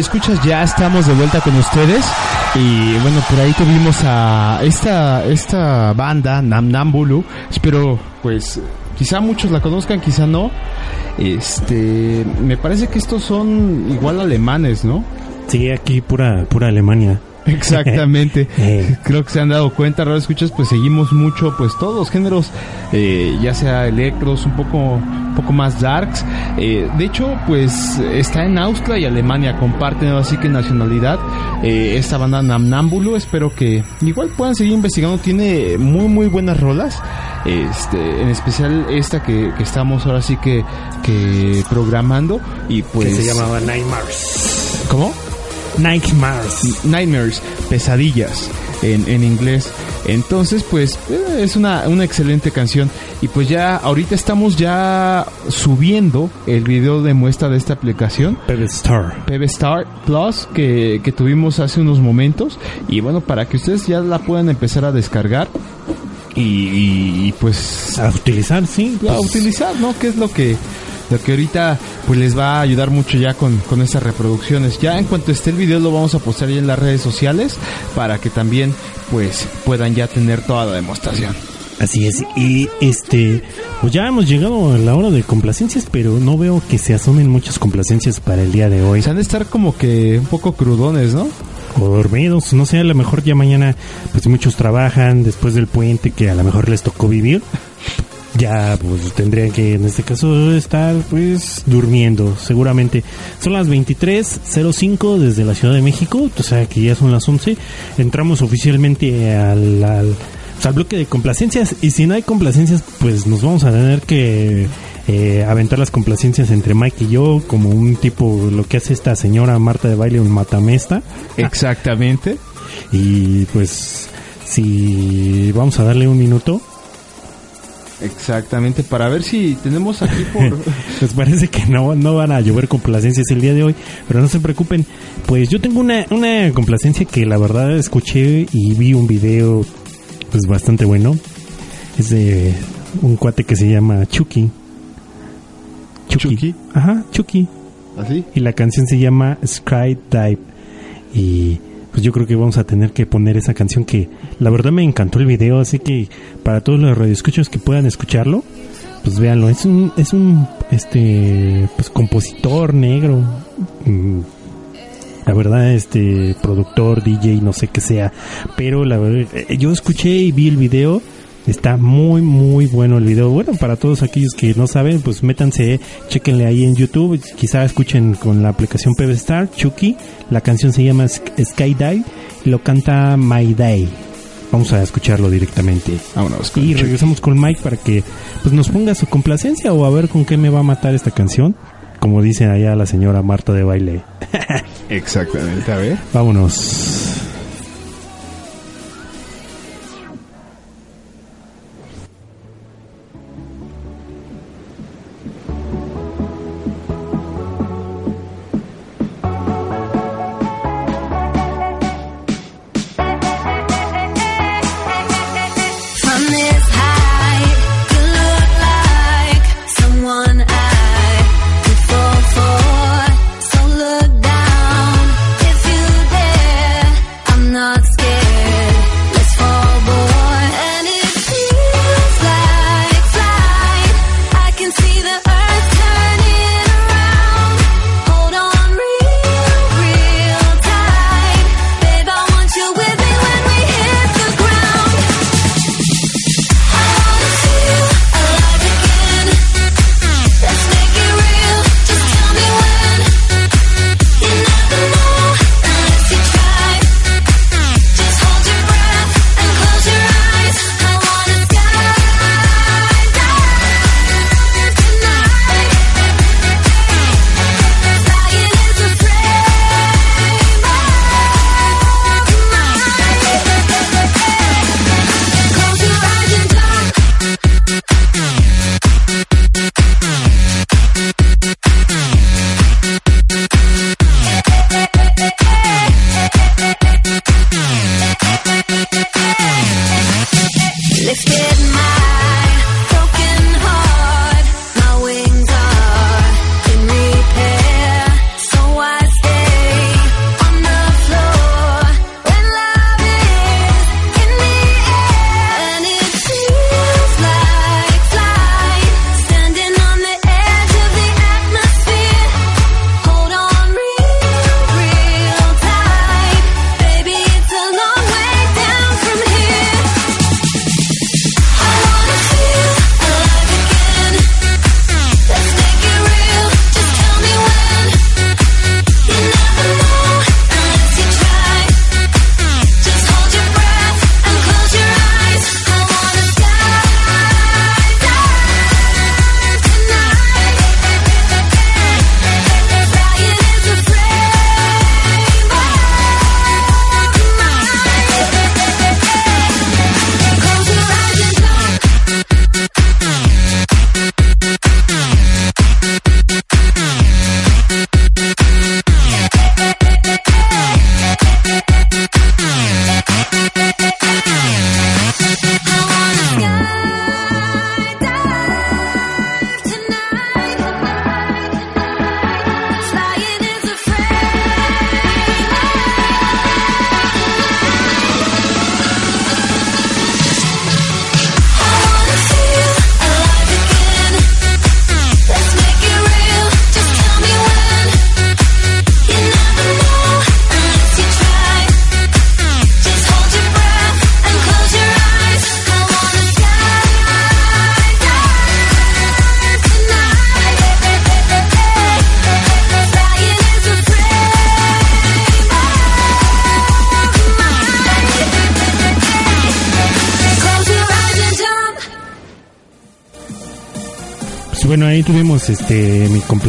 escuchas, ya estamos de vuelta con ustedes. Y bueno, por ahí tuvimos a esta, esta banda, Nam Nam Bulu. Espero, pues, quizá muchos la conozcan, quizá no. Este, me parece que estos son igual alemanes, ¿no? Sí, aquí pura, pura Alemania. [LAUGHS] Exactamente. [LAUGHS] Eh. Creo que se han dado cuenta, Radio Escuchas, pues seguimos mucho, pues todos los géneros, eh, ya sea electros, un poco, un poco más darks. Eh, de hecho, pues está en Austria y Alemania, comparten así que nacionalidad eh, esta banda Namnámbulo. Espero que igual puedan seguir investigando. Tiene muy, muy buenas rolas. Este, en especial esta que, que estamos ahora sí que, que programando. Y pues. que se llamaba Nightmares. ¿Cómo? Nightmares. Nightmares, pesadillas en, en inglés. Entonces, pues eh, es una, una excelente canción. Y pues ya ahorita estamos ya subiendo el video de muestra de esta aplicación. Pebe Star. PB Star Plus que, que tuvimos hace unos momentos. Y bueno, para que ustedes ya la puedan empezar a descargar. Y, y- y, pues A utilizar, sí. a pues, utilizar, ¿no? Que es lo que lo que ahorita pues les va a ayudar mucho ya con, con estas reproducciones. Ya en cuanto esté el video lo vamos a postar ya en las redes sociales para que también pues puedan ya tener toda la demostración. Así es. Y este, pues ya hemos llegado a la hora de complacencias, pero no veo que se asomen muchas complacencias para el día de hoy. Se han de estar como que un poco crudones, ¿no? O dormidos, no sé, a lo mejor ya mañana, pues muchos trabajan después del puente que a lo mejor les tocó vivir. Ya, pues tendrían que en este caso estar, pues, durmiendo, seguramente. Son las 23.05 desde la Ciudad de México, o sea que ya son las 11. Entramos oficialmente al, al, pues, al bloque de complacencias. Y si no hay complacencias, pues nos vamos a tener que eh, aventar las complacencias entre Mike y yo, como un tipo, lo que hace esta señora Marta de baile, un matamesta. Exactamente. Y pues, si vamos a darle un minuto, Exactamente, para ver si tenemos aquí por... [LAUGHS] pues parece que no, no van a llover complacencias el día de hoy, pero no se preocupen. Pues yo tengo una, una complacencia que la verdad escuché y vi un video pues bastante bueno. Es de un cuate que se llama Chucky. Chucky. Ajá, Chucky. ¿Así? Y la canción se llama Skydive. Y pues yo creo que vamos a tener que poner esa canción que la verdad me encantó el video, así que para todos los radioescuchos que puedan escucharlo, pues véanlo. Es un, es un este pues compositor negro. Mm, La verdad, este productor, DJ, no sé qué sea, pero la verdad, eh, yo escuché y vi el video. Está muy, muy bueno el video. Bueno, para todos aquellos que no saben, pues métanse, chequenle ahí en YouTube. Quizá escuchen con la aplicación PB Star, Chucky. La canción se llama Sk- Skydive lo canta My Day. Vamos a escucharlo directamente. Vámonos con Y Chucky. regresamos con Mike para que pues nos ponga su complacencia o a ver con qué me va a matar esta canción. Como dice allá la señora Marta de baile. [LAUGHS] Exactamente, a ver. Vámonos.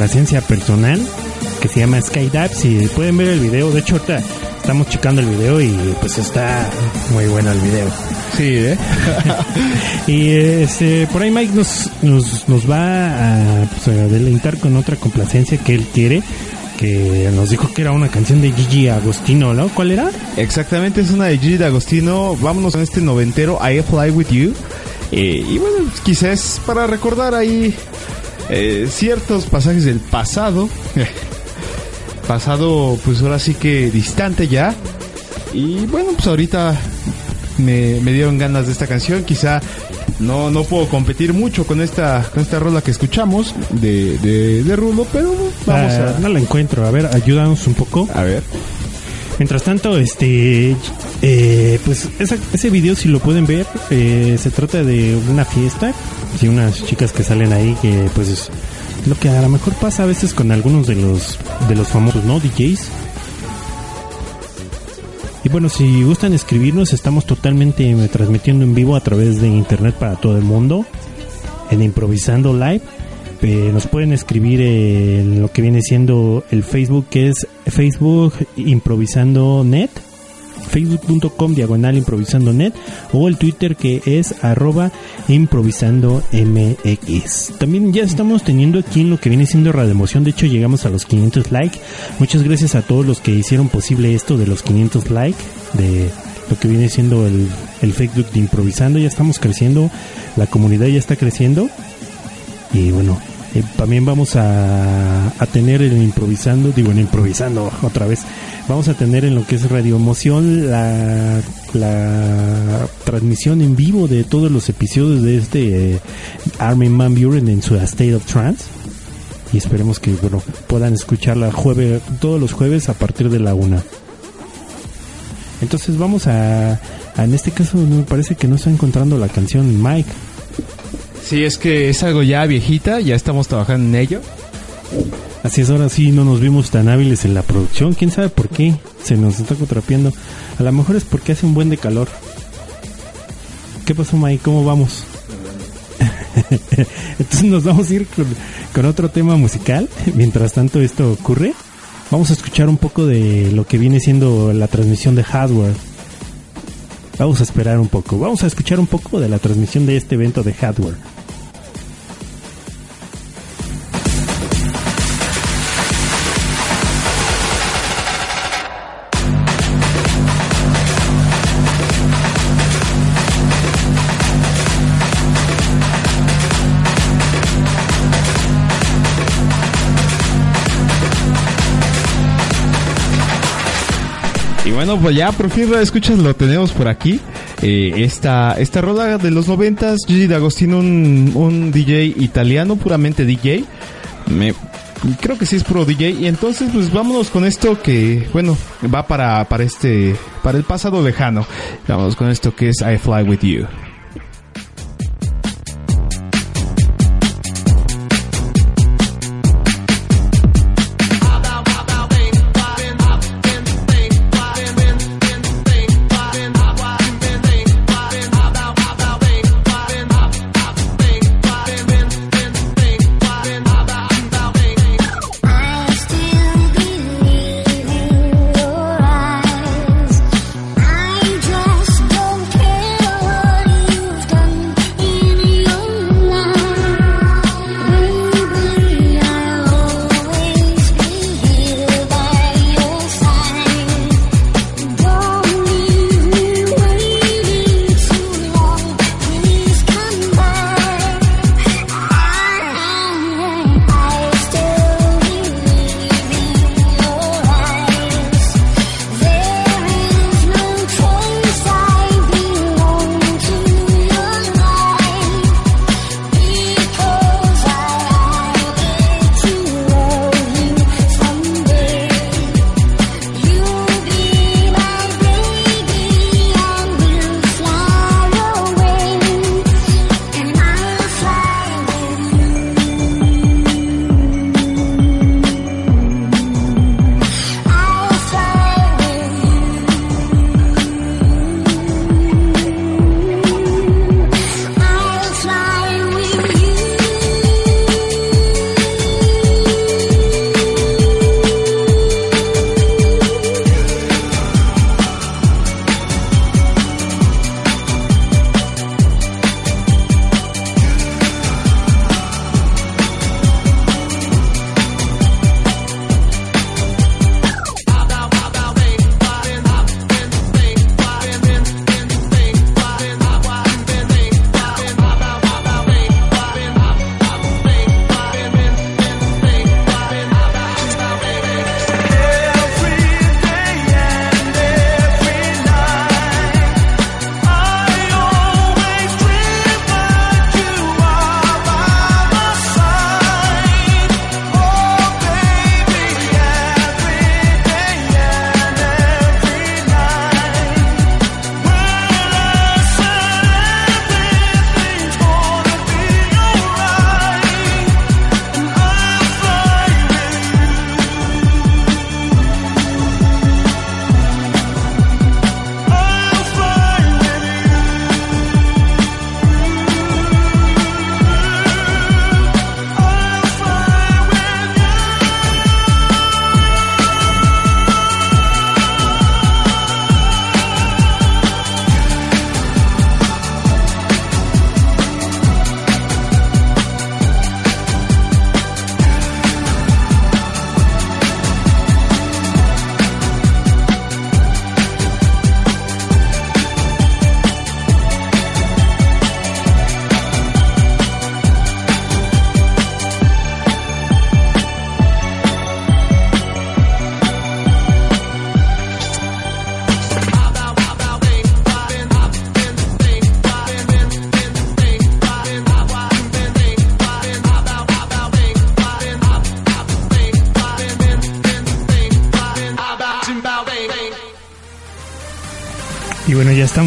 Complacencia personal que se llama Skydive. Si pueden ver el video, de hecho ahorita estamos checando el video y pues está muy bueno el video. Sí, ¿eh? [LAUGHS] Y este, por ahí Mike nos, nos, nos va a, pues, a deleitar con otra complacencia que él quiere, que nos dijo que era una canción de Gigi Agostino, ¿no? ¿Cuál era? Exactamente, es una de Gigi D'Agostino. Vámonos con este noventero, I Fly With You. Eh, y bueno, quizás para recordar ahí eh, ciertos pasajes del pasado. pasado, pues ahora sí que distante ya. Y bueno, pues ahorita me, me dieron ganas de esta canción. Quizá no, no puedo competir mucho con esta, con esta rola que escuchamos de, de, de Rulo, pero vamos Ah, a... No la encuentro, a ver, ayúdanos un poco. A ver. Mientras tanto, este, eh, pues esa- ese video si lo pueden ver, eh, se trata de una fiesta y unas chicas que salen ahí que pues es lo que a lo mejor pasa a veces con algunos de los de los famosos, ¿no? DJs. Y bueno, si gustan escribirnos, estamos totalmente transmitiendo en vivo a través de internet para todo el mundo en Improvisando Live. Eh, nos pueden escribir en lo que viene siendo el Facebook, que es Facebook Improvisando Net, facebook.com diagonal improvisando net, o el Twitter que es arroba improvisando mx. También ya estamos teniendo aquí en lo que viene siendo Emoción, de hecho llegamos a los 500 likes. Muchas gracias a todos los que hicieron posible esto de los 500 likes, de lo que viene siendo el, el Facebook de improvisando, ya estamos creciendo, la comunidad ya está creciendo. Y bueno, eh, también vamos a, a tener en improvisando, digo [LAUGHS] improvisando otra vez, vamos a tener en lo que es Radio Emoción la, la transmisión en vivo de todos los episodios de este eh, Armin Buren en su State of Trance. Y esperemos que bueno, puedan escucharla jueves, todos los jueves a partir de la una. Entonces vamos a, a- en este caso me parece que no está encontrando la canción Mike. Sí, es que es algo ya viejita, ya estamos trabajando en ello. Así es, ahora sí no nos vimos tan hábiles en la producción. ¿Quién sabe por qué? Se nos está contrapiando. A lo mejor es porque hace un buen de calor. ¿Qué pasó, Mike? ¿Cómo vamos? [LAUGHS] Entonces nos vamos a ir con otro tema musical. [LAUGHS] Mientras tanto esto ocurre, vamos a escuchar un poco de lo que viene siendo la transmisión de hardware. Vamos a esperar un poco. Vamos a escuchar un poco de la transmisión de este evento de hardware. Bueno, pues ya por fin escuchas lo tenemos por aquí. Eh, esta, esta rola de los noventas, Gigi D'Agostino, un, un DJ italiano, puramente DJ. Me, creo que sí es puro DJ. Y entonces, pues vámonos con esto que, bueno, va para, para este, para el pasado lejano. Vámonos con esto que es I Fly With You.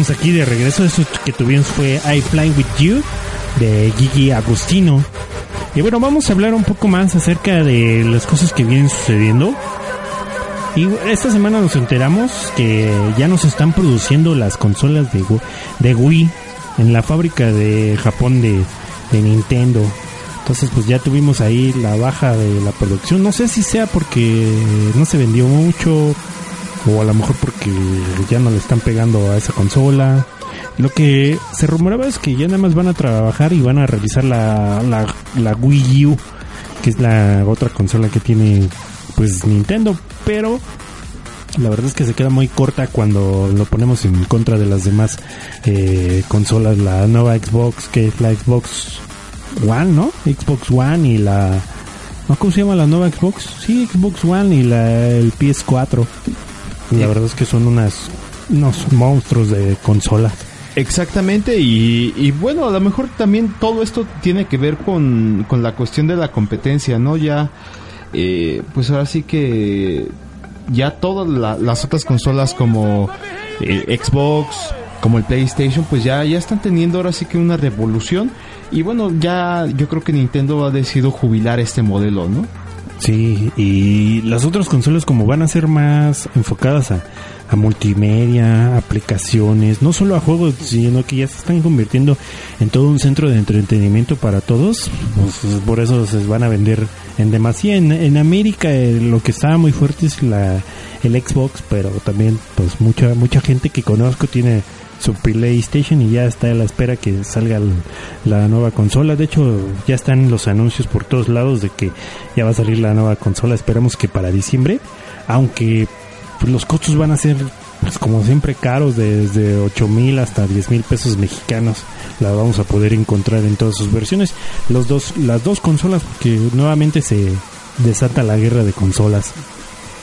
Aquí de regreso. Eso que tuvimos fue I Fly With You de Gigi Agustino. Y bueno, vamos a hablar un poco más acerca de las cosas que vienen sucediendo. Y esta semana nos enteramos que ya nos están produciendo las consolas de Wii en la fábrica de Japón de, de Nintendo. Entonces pues ya tuvimos ahí la baja de la producción. No sé si sea porque no se vendió mucho o a lo mejor porque ya no le están pegando a esa consola. Lo que se rumoraba es que ya nada más van a trabajar y van a realizar la, la, Wii U, que es la otra consola que tiene pues Nintendo, pero la verdad es que se queda muy corta cuando lo ponemos en contra de las demás eh, consolas, la nueva Xbox, que es la Xbox One, ¿no? Xbox One y la... ¿Cómo se llama la nueva Xbox? Sí, Xbox One y la, el PS4. La verdad es que son unas unos monstruos de consolas. Exactamente, y, y bueno, a lo mejor también todo esto tiene que ver con, con la cuestión de la competencia, ¿no? Ya, eh, pues ahora sí que ya todas la- las otras consolas como el Xbox, como el PlayStation, pues ya, ya están teniendo ahora sí que una revolución. Y bueno, ya yo creo que Nintendo ha decidido jubilar este modelo, ¿no? Sí, y las otras consolas como van a ser más enfocadas a, a multimedia, aplicaciones, no solo a juegos, sino que ya se están convirtiendo en todo un centro de entretenimiento para todos, pues por eso se van a vender en demasía. En, en América eh, lo que está muy fuerte es la, el Xbox, pero también pues mucha mucha gente que conozco tiene su PlayStation y ya está a la espera que salga la nueva consola. De hecho, ya están los anuncios por todos lados de que ya va a salir la nueva consola. Esperamos que para diciembre, aunque pues, los costos van a ser pues como siempre caros, desde 8 mil hasta 10 mil pesos mexicanos. La vamos a poder encontrar en todas sus versiones. Los dos, las dos consolas, porque nuevamente se desata la guerra de consolas.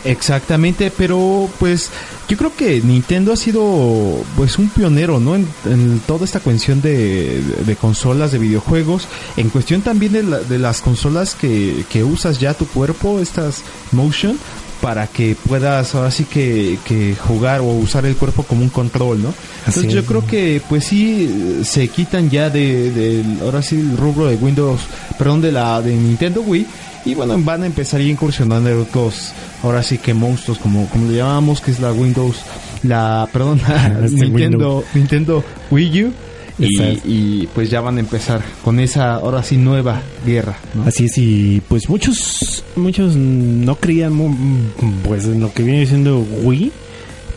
Exactamente, pero pues yo creo que Nintendo ha sido pues un pionero, ¿no? En, en toda esta cuestión de, de consolas, de videojuegos, en cuestión también de, la- de las consolas que, que usas ya tu cuerpo, estas Motion, para que puedas ahora sí que, que jugar o usar el cuerpo como un control, ¿no? Entonces yo es. creo que pues sí se quitan ya de, del- ahora sí el rubro de Windows, perdón, de la de Nintendo Wii y bueno, van a empezar a ir incursionando en otros, ahora sí que monstruos, como, como le llamamos, que es la Windows, la, perdón, la [LAUGHS] Este Nintendo, Nintendo Wii U. Y, y, pues ya van a empezar con esa, ahora sí, nueva guerra, ¿no? Así es, y pues muchos, muchos no creían pues en lo que viene siendo Wii,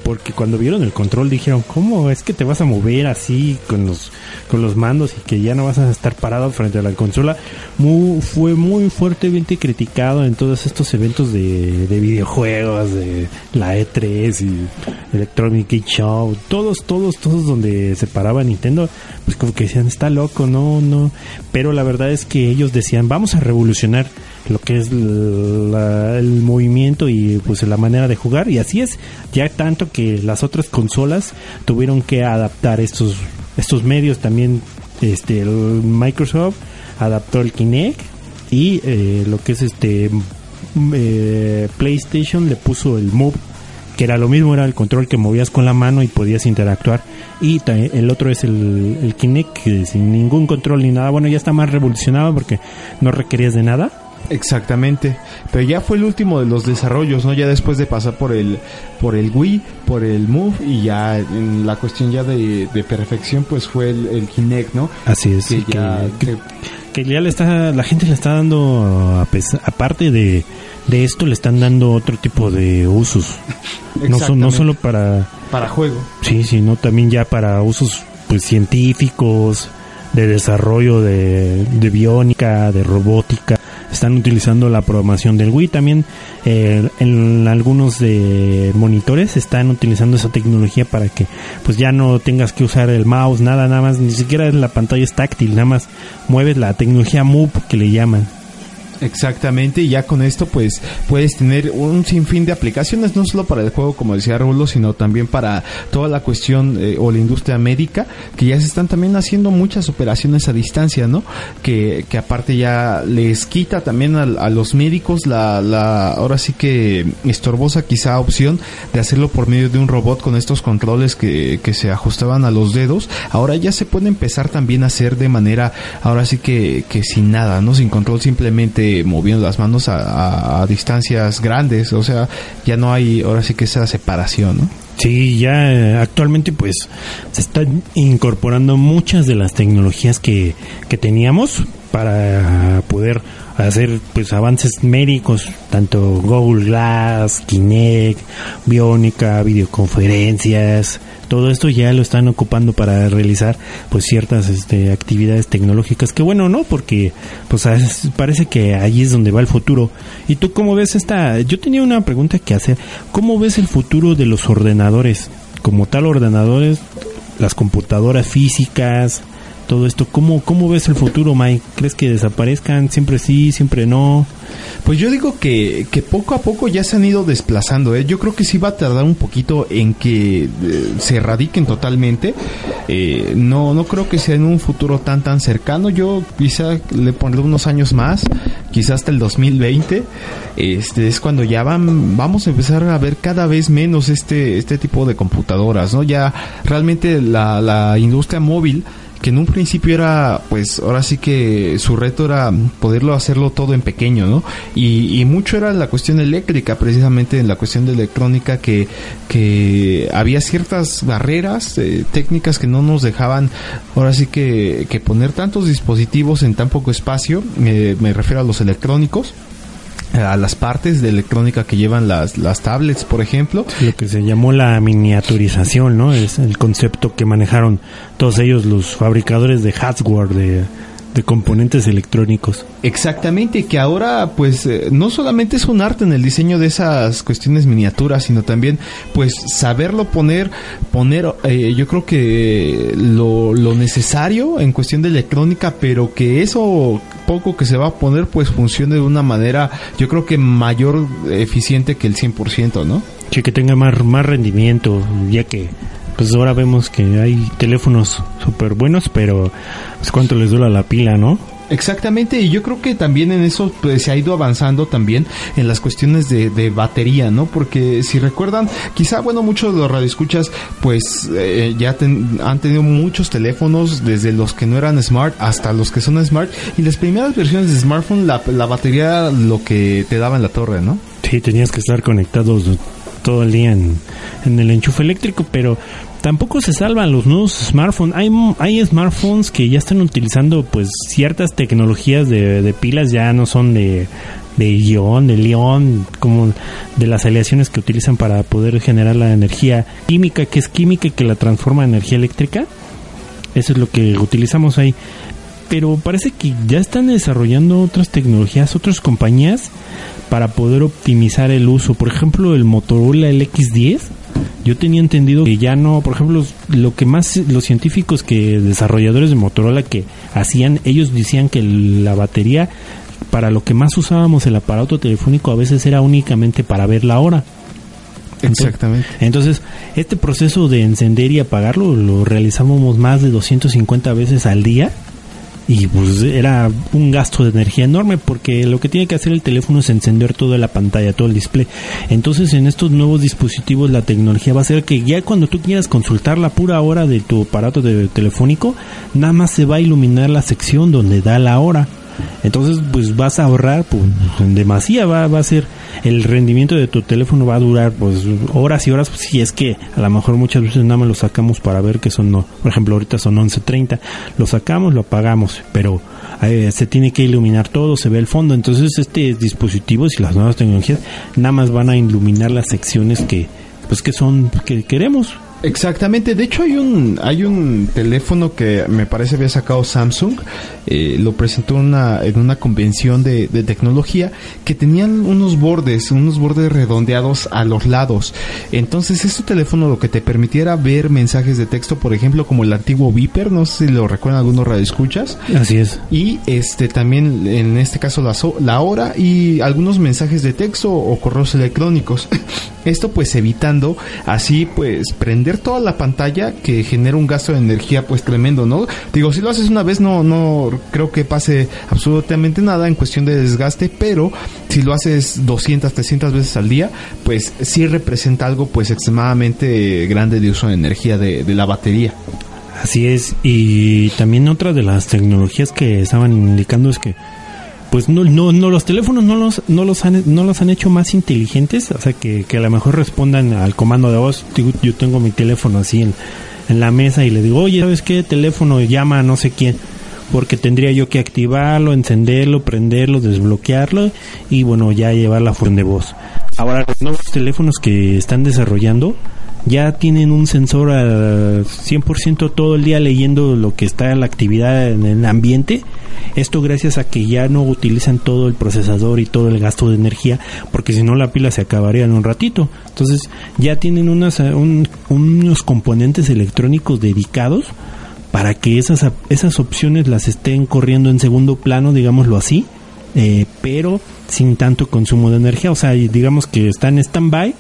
porque cuando vieron el control dijeron, ¿cómo es que te vas a mover así con los, con los mandos y que ya no vas a estar parado frente a la consola? Mu- fue muy fuertemente criticado en todos estos eventos de, de videojuegos, de la E3 y Electronic Geek Show, todos, todos, todos donde se paraba Nintendo, pues como que decían, está loco, no, no, pero la verdad es que ellos decían, vamos a revolucionar lo que es la- el movimiento y pues la manera de jugar y así es ya tanto que las otras consolas tuvieron que adaptar estos estos medios también este Microsoft adaptó el Kinect y eh, lo que es este mm, eh, PlayStation le puso el Move que era lo mismo, era el control que movías con la mano y podías interactuar. Y el otro es el, el Kinect, que sin ningún control ni nada. Bueno, ya está más revolucionado porque no requerías de nada. Exactamente. Pero ya fue el último de los desarrollos, ¿no? Ya después de pasar por el por el Wii, por el Move y ya en la cuestión ya de, de perfección pues fue el, el Kinect, ¿no? Así es. Que ya- que- que ya le está, la gente le está dando, a aparte de, de esto, le están dando otro tipo de usos. No, solo para, para juego. Sí, sino también ya para usos pues científicos, de desarrollo de, de biónica, de robótica. Están utilizando la programación del Wii. También eh, en algunos de monitores están utilizando esa tecnología para que pues ya no tengas que usar el mouse, nada, nada más, ni siquiera la pantalla es táctil, nada más mueves la tecnología Move que le llaman. Exactamente, y ya con esto pues puedes tener un sinfín de aplicaciones, no solo para el juego como decía Rulo, sino también para toda la cuestión eh, o la industria médica, que ya se están también haciendo muchas operaciones a distancia, ¿no? Que, que aparte ya les quita también a, a los médicos la, la, ahora sí que estorbosa quizá opción de hacerlo por medio de un robot con estos controles que, que se ajustaban a los dedos, ahora ya se puede empezar también a hacer de manera, ahora sí que, que sin nada, ¿no? Sin control simplemente moviendo las manos a, a- a distancias grandes, o sea, ya no hay ahora sí que esa separación, ¿no? Sí, ya eh, actualmente pues se están incorporando muchas de las tecnologías que, que teníamos para poder hacer pues avances médicos, tanto Google Glass, Kinect, Biónica, videoconferencias, todo esto ya lo están ocupando para realizar pues ciertas este, actividades tecnológicas que bueno no porque pues es- parece que ahí es donde va el futuro. Y tú cómo ves esta yo tenía una pregunta que hacer. Cómo ves el futuro de los ordenadores como tal ordenadores las computadoras físicas todo esto cómo cómo ves el futuro Mike crees que desaparezcan siempre sí siempre no Pues yo digo que, que poco a poco ya se han ido desplazando. ¿eh? Yo creo que sí va a tardar un poquito en que eh, se erradiquen totalmente. Eh, no, no creo que sea en un futuro tan tan cercano. Yo quizá le pondré unos años más, quizá hasta el 2020. Este es cuando ya van, vamos a empezar a ver cada vez menos este, este tipo de computadoras, ¿no? Ya realmente la, la industria móvil que en un principio era, pues ahora sí que su reto era poderlo hacerlo todo en pequeño, ¿no? Y, mucho era la cuestión eléctrica, precisamente en la cuestión de electrónica, que, que había ciertas barreras eh, técnicas que no nos dejaban, ahora sí que, que poner tantos dispositivos en tan poco espacio, eh, me refiero a los electrónicos a las partes de electrónica que llevan las, las tablets, por ejemplo, lo que se llamó la miniaturización, ¿no? Es el concepto que manejaron todos ellos los fabricadores de hardware, de, de componentes electrónicos. Exactamente, que ahora pues eh, no solamente es un arte en el diseño de esas cuestiones miniaturas, sino también pues saberlo poner, poner eh, yo creo que lo, lo necesario en cuestión de electrónica, pero que eso poco que se va a poner pues funcione de una manera yo creo que mayor eficiente que el 100%, ¿no? Sí, que tenga más, más rendimiento, ya que pues ahora vemos que hay teléfonos súper buenos, pero pues cuánto les dura la pila, ¿no? Exactamente, y yo creo que también en eso pues, se ha ido avanzando también en las cuestiones de, de batería, ¿no? Porque si recuerdan, quizá, bueno, muchos de los radioescuchas pues eh, ya ten- han tenido muchos teléfonos, desde los que no eran smart hasta los que son smart, y las primeras versiones de smartphone, la, la batería lo que te daba en la torre, ¿no? Sí, tenías que estar conectados todo el día en, el enchufe eléctrico, pero tampoco se salvan los nuevos smartphones. Hay, hay smartphones que ya están utilizando pues ciertas tecnologías de, de pilas, ya no son de de ion, de león, como de las aleaciones que utilizan para poder generar la energía química, que es química y que la transforma en energía eléctrica. Eso es lo que utilizamos ahí. Pero parece que ya están desarrollando otras tecnologías, otras compañías para poder optimizar el uso. Por ejemplo, el Motorola el X10. Yo tenía entendido que ya no, por ejemplo, lo que más los científicos que desarrolladores de Motorola que hacían, ellos decían que la batería para lo que más usábamos el aparato telefónico a veces era únicamente para ver la hora. Exactamente. Entonces, este proceso de encender y apagarlo lo realizábamos más de 250 veces al día y pues era un gasto de energía enorme porque lo que tiene que hacer el teléfono es encender toda la pantalla, todo el display. Entonces, en estos nuevos dispositivos la tecnología va a ser que ya cuando tú quieras consultar la pura hora de tu aparato de telefónico, nada más se va a iluminar la sección donde da la hora. Entonces, pues vas a ahorrar pues, demasía, va, va a ser el rendimiento de tu teléfono va a durar pues horas y horas, si es que a lo mejor muchas veces nada más lo sacamos para ver que son, no, por ejemplo, ahorita son 11.30, lo sacamos, lo apagamos, pero eh, se tiene que iluminar todo, se ve el fondo, entonces este dispositivo y las nuevas tecnologías nada más van a iluminar las secciones que pues que son que queremos Exactamente, de hecho hay un hay un teléfono que me parece había sacado Samsung, eh, lo presentó una, en una convención de, de tecnología que tenían unos bordes, unos bordes redondeados a los lados. Entonces este teléfono lo que te permitiera ver mensajes de texto, por ejemplo, como el antiguo Viper, no sé si lo recuerdan algunos radioescuchas, Así es. y este también en este caso la, so- la hora y algunos mensajes de texto o correos electrónicos. [COUGHS] Esto pues evitando así pues prender toda la pantalla que genera un gasto de energía pues tremendo, ¿no? Digo, si lo haces una vez no no creo que pase absolutamente nada en cuestión de desgaste, pero si lo haces 200, 300 veces al día, pues sí representa algo pues extremadamente grande de uso de energía de, de la batería. Así es. Y también otra de las tecnologías que estaban indicando es que pues no, no, no los teléfonos no los, no los han, no los han hecho más inteligentes, o sea que, que a lo mejor respondan al comando de voz. Digo, yo tengo mi teléfono así en, en la mesa y le digo, oye, ¿sabes qué? Teléfono llama a no sé quién. Porque tendría yo que activarlo, encenderlo, prenderlo, desbloquearlo y bueno, ya llevar la función de voz. Ahora, los nuevos teléfonos que están desarrollando ya tienen un sensor al 100% todo el día leyendo lo que está en la actividad en el ambiente. Esto gracias a que ya no utilizan todo el procesador y todo el gasto de energía, porque si no la pila se acabaría en un ratito. Entonces ya tienen unas, un- unos componentes electrónicos dedicados para que esas, esas opciones las estén corriendo en segundo plano, digámoslo así, eh, pero sin tanto consumo de energía. O sea, digamos que está en stand-by,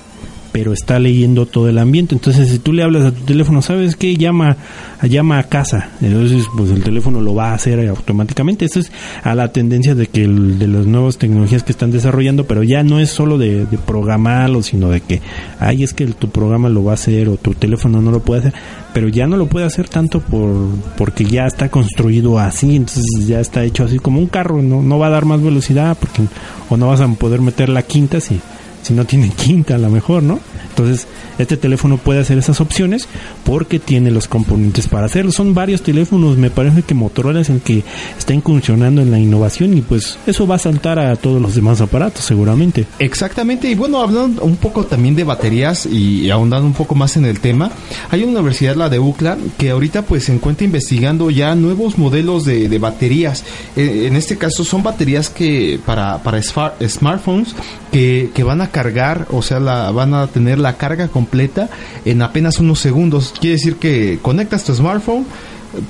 pero está leyendo todo el ambiente. Entonces, si tú le hablas a tu teléfono, ¿sabes qué? Llama, llama a casa. Entonces, pues el teléfono lo va a hacer automáticamente. Esto es a la tendencia de que el- de las nuevas tecnologías que están desarrollando, pero ya no es solo de, programarlo, sino de que, ay, es que tu programa lo va a hacer o tu teléfono no lo puede hacer, pero ya no lo puede hacer tanto por porque ya está construido así, entonces ya está hecho así como un carro, no, no va a dar más velocidad porque o no vas a poder meter la quinta si si no tiene quinta a lo mejor, ¿no? Entonces, este teléfono puede hacer esas opciones porque tiene los componentes para hacerlo. Son varios teléfonos, me parece que Motorola es el que está incursionando en la innovación y pues eso va a saltar a todos los demás aparatos seguramente. Exactamente, y bueno, hablando un poco también de baterías y ahondando un poco más en el tema, hay una universidad, la de UCLA, que ahorita pues se encuentra investigando ya nuevos modelos de, de baterías. Eh, en este caso son baterías que para, para smartphones que, que van a cargar, o sea, la, van a tener la carga completa en apenas unos segundos. Quiere decir que conectas tu smartphone,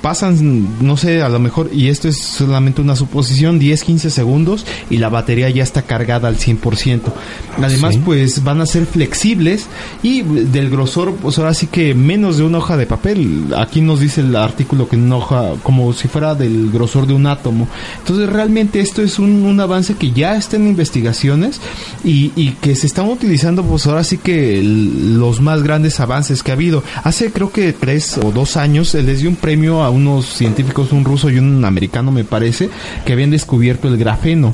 pasan, no sé, a lo mejor, y esto es solamente una suposición, 10, 15 segundos y la batería ya está cargada al 100%. Además, Sí. pues van a ser flexibles y del grosor, pues ahora sí que menos de una hoja de papel. Aquí nos dice el artículo que una hoja, como si fuera del grosor de un átomo. Entonces, realmente esto es un, un avance que ya está en investigaciones y, y que se están utilizando, pues ahora sí que el- los más grandes avances que ha habido. Hace creo que tres o dos años les dio un premio a unos científicos, un ruso y un americano me parece, que habían descubierto el grafeno.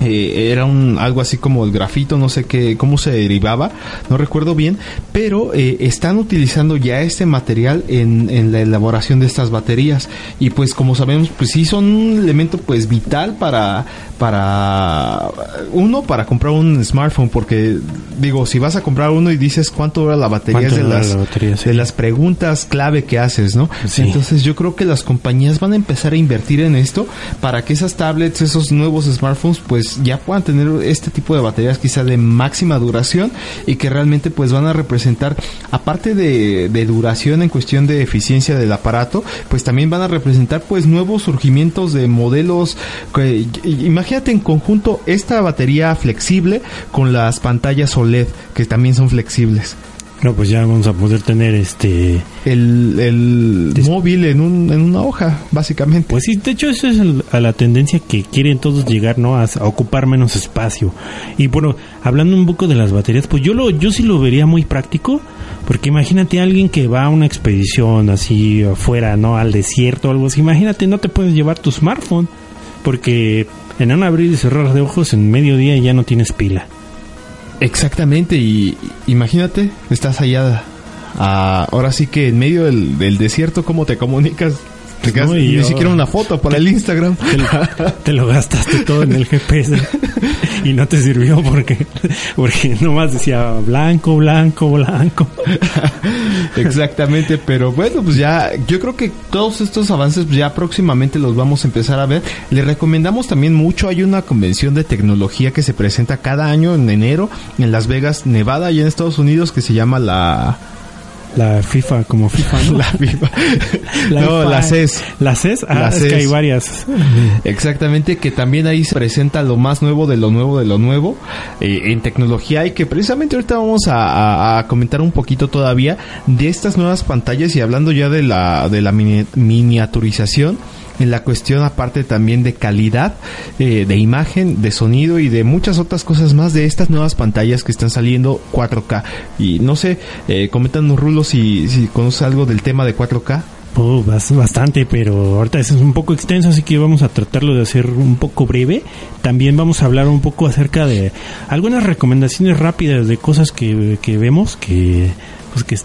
Eh, era un algo así como el grafito, no sé qué, cómo se derivaba, no recuerdo bien, pero eh, están utilizando ya este material en, en la elaboración de estas baterías y pues como sabemos, pues sí son un elemento pues vital para para uno para comprar un smartphone porque digo si vas a comprar uno y dices cuánto dura la batería es ¿Cuánto de las la batería? Sí. de las preguntas clave que haces, ¿no? Sí. Entonces yo creo que las compañías van a empezar a invertir en esto para que esas tablets, esos nuevos smartphones, pues ya puedan tener este tipo de baterías quizá de máxima duración y que realmente pues van a representar, aparte de, duración en cuestión de eficiencia del aparato, pues también van a representar pues nuevos surgimientos de modelos. Que, imagínate en conjunto esta batería flexible con las pantallas OLED que también son flexibles. No, pues ya vamos a poder tener este el, el Des- móvil en, un, en una hoja, básicamente. Pues sí, de hecho eso es el- a la tendencia que quieren todos llegar, ¿no? A, a ocupar menos espacio. Y bueno, hablando un poco de las baterías, pues yo lo, yo sí lo vería muy práctico, porque imagínate a alguien que va a una expedición así afuera, ¿no? Al desierto o algo así. Imagínate, no te puedes llevar tu smartphone, porque en un abrir y cerrar de ojos en mediodía ya no tienes pila. Exactamente, y imagínate, estás allá, ah, ahora sí que en medio del, del desierto, ¿cómo te comunicas? Te, quedas- No, y yo- ni siquiera una foto para el Instagram. [LAUGHS] Te lo, te lo gastaste todo en el GPS y no te sirvió porque, porque nomás decía blanco, blanco, blanco. [LAUGHS] Exactamente, pero bueno, pues ya yo creo que todos estos avances pues, ya próximamente los vamos a empezar a ver. Les recomendamos también mucho, hay una convención de tecnología que se presenta cada año en enero en Las Vegas, Nevada, y en Estados Unidos que se llama la... La FIFA, como FIFA, ¿no? [LAUGHS] La viva. La no, FIFA. la CES. ¿La CES? Ah, La es que CES. hay varias. Exactamente, que también ahí se presenta lo más nuevo de lo nuevo de lo nuevo eh, en tecnología y que precisamente ahorita vamos a, a- a comentar un poquito todavía de estas nuevas pantallas y hablando ya de la, de la mini- miniaturización en la cuestión aparte también de calidad eh, de imagen, de sonido y de muchas otras cosas más de estas nuevas pantallas que están saliendo 4K. Y no sé, eh, coméntanos Rulo si, si conoces algo del tema de 4K. Oh, bas- bastante, pero ahorita es un poco extenso, así que vamos a tratarlo de hacer un poco breve. También vamos a hablar un poco acerca de algunas recomendaciones rápidas de cosas que, que vemos que, pues que,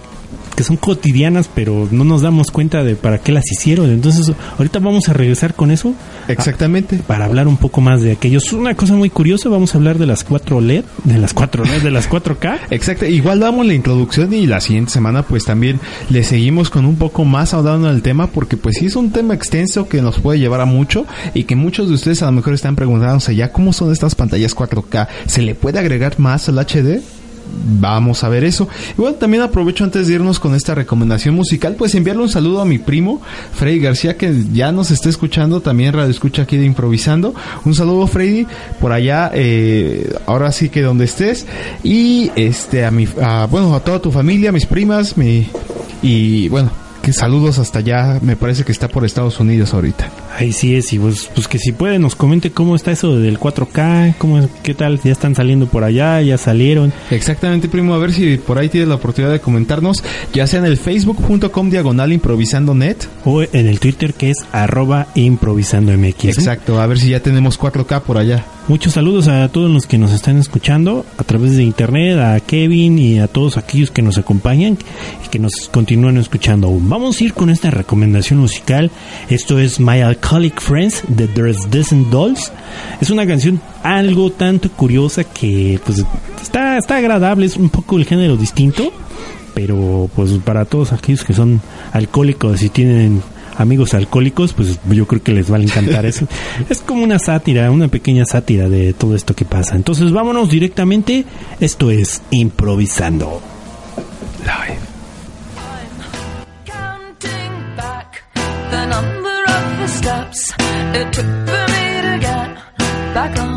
que son cotidianas, pero no nos damos cuenta de para qué las hicieron. Entonces, ahorita vamos a regresar con eso Exactamente. para hablar un poco más de aquellos. Una cosa muy curiosa, vamos a hablar de las 4 LED, de las 4 LED, de las 4K. [LAUGHS] Exacto, igual damos la introducción y la siguiente semana pues también le seguimos con un poco más hablando del tema porque pues sí es un tema extenso que nos puede llevar a mucho y que muchos de ustedes a lo mejor están preguntándose ya cómo son estas pantallas 4K, ¿se le puede agregar más al HD? Vamos a ver eso. Y bueno, también aprovecho antes de irnos con esta recomendación musical, pues enviarle un saludo a mi primo, Freddy García, que ya nos está escuchando, también radio escucha aquí de Improvisando. Un saludo, Freddy, por allá, eh, ahora sí que donde estés. Y este, a mi, a, bueno, a toda tu familia, mis primas, mi, y bueno, que saludos hasta allá, me parece que está por Estados Unidos ahorita. Ahí sí es, y pues, pues que si puede nos comente cómo está eso del 4K, cómo qué tal, ya están saliendo por allá, ya salieron. Exactamente, primo. A ver si por ahí tienes la oportunidad de comentarnos, ya sea en el facebook.com diagonal improvisando net. O en el Twitter que es arroba improvisando MX. Exacto, a ver si ya tenemos 4K por allá. Muchos saludos a todos los que nos están escuchando a través de internet, a Kevin y a todos aquellos que nos acompañan y que nos continúan escuchando aún. Vamos a ir con esta recomendación musical. Esto es My Alcoholic Friends de There's Decent Dolls. Es una canción algo tanto curiosa que pues está, está agradable, es un poco el género distinto, pero pues para todos aquellos que son alcohólicos y tienen amigos alcohólicos, pues yo creo que les va a encantar eso. [LAUGHS] Es como una sátira, una pequeña sátira de todo esto que pasa. Entonces vámonos directamente. Esto es improvisando. Counting steps. It took for me to get back on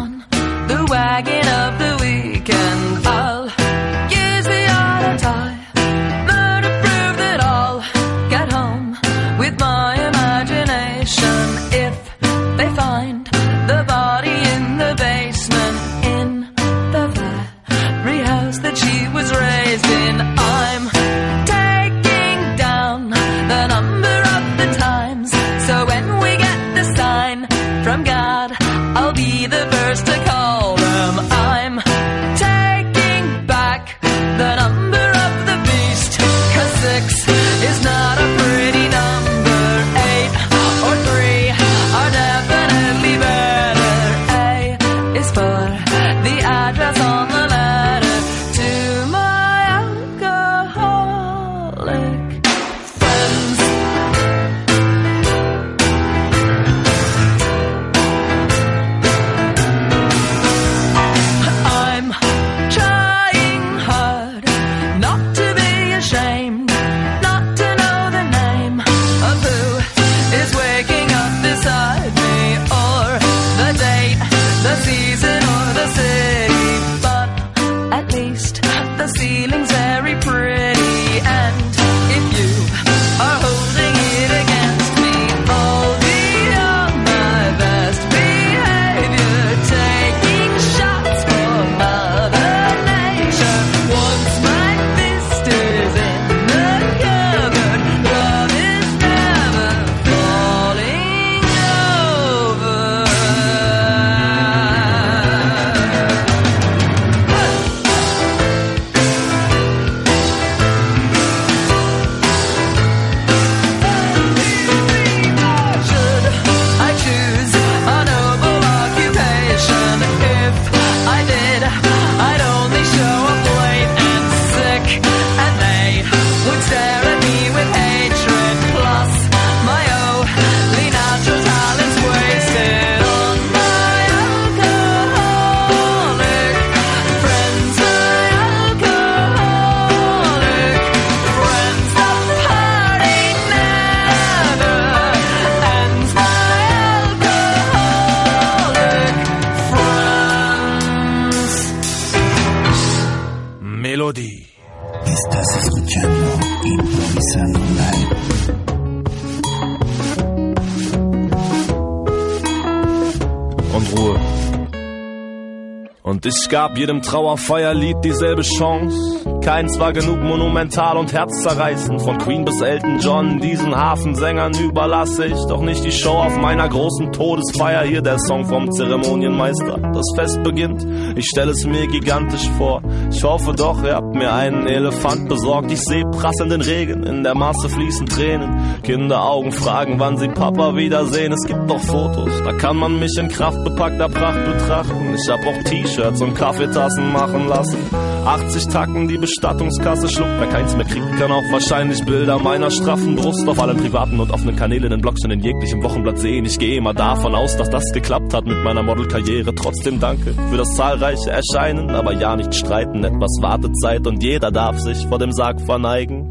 gab jedem Trauerfeierlied dieselbe Chance. Keins war genug monumental und herzzerreißend. Von Queen bis Elton John, diesen Hafensängern überlasse ich doch nicht die Show auf meiner großen Todesfeier. Hier der Song vom Zeremonienmeister. Das Fest beginnt, ich stelle es mir gigantisch vor. Ich hoffe doch, ihr habt mir einen Elefant besorgt. Ich seh prasselnden Regen, in der Masse fließen Tränen. Kinderaugen fragen, wann sie Papa wiedersehen. Es gibt doch Fotos, da kann man mich in kraftbepackter Pracht betrachten. Ich hab auch T-Shirts und Kaffeetassen machen lassen. 80 Tacken, die Bestattungskasse schluckt. Wer keins mehr kriegt, kann auch wahrscheinlich Bilder meiner straffen Brust auf allen privaten und offenen Kanälen in Blogs und in jeglichem Wochenblatt sehen. Ich gehe immer davon aus, dass das geklappt hat mit meiner Modelkarriere. Trotzdem danke für das zahlreiche Erscheinen, aber ja nicht streiten. Etwas Wartezeit und jeder darf sich vor dem Sarg verneigen.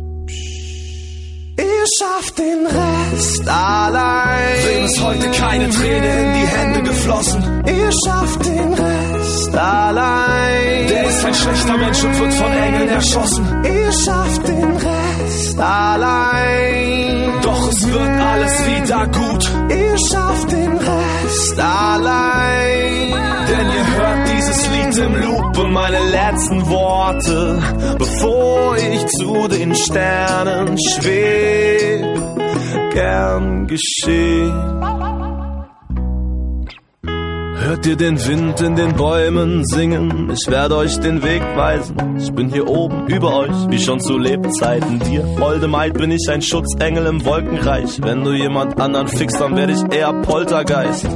Den Rest allein. Wem ist heute keine Träne in die Hände geflossen? Ihr schafft den Rest allein. Der ist ein schlechter Mensch und wird von Engeln erschossen. Ihr schafft den Rest allein. Doch es wird alles wieder gut. Ihr schafft den Rest allein. Denn ihr hört dieses Lied im Loop und meine letzten Worte, bevor ich zu den Sternen schweb, gern geschehen. Hört ihr den Wind in den Bäumen singen? Ich werde euch den Weg weisen. Ich bin hier oben über euch, wie schon zu Lebzeiten dir. Holde Maid bin ich ein Schutzengel im Wolkenreich. Wenn du jemand anderen fixst, dann werde ich eher Poltergeist.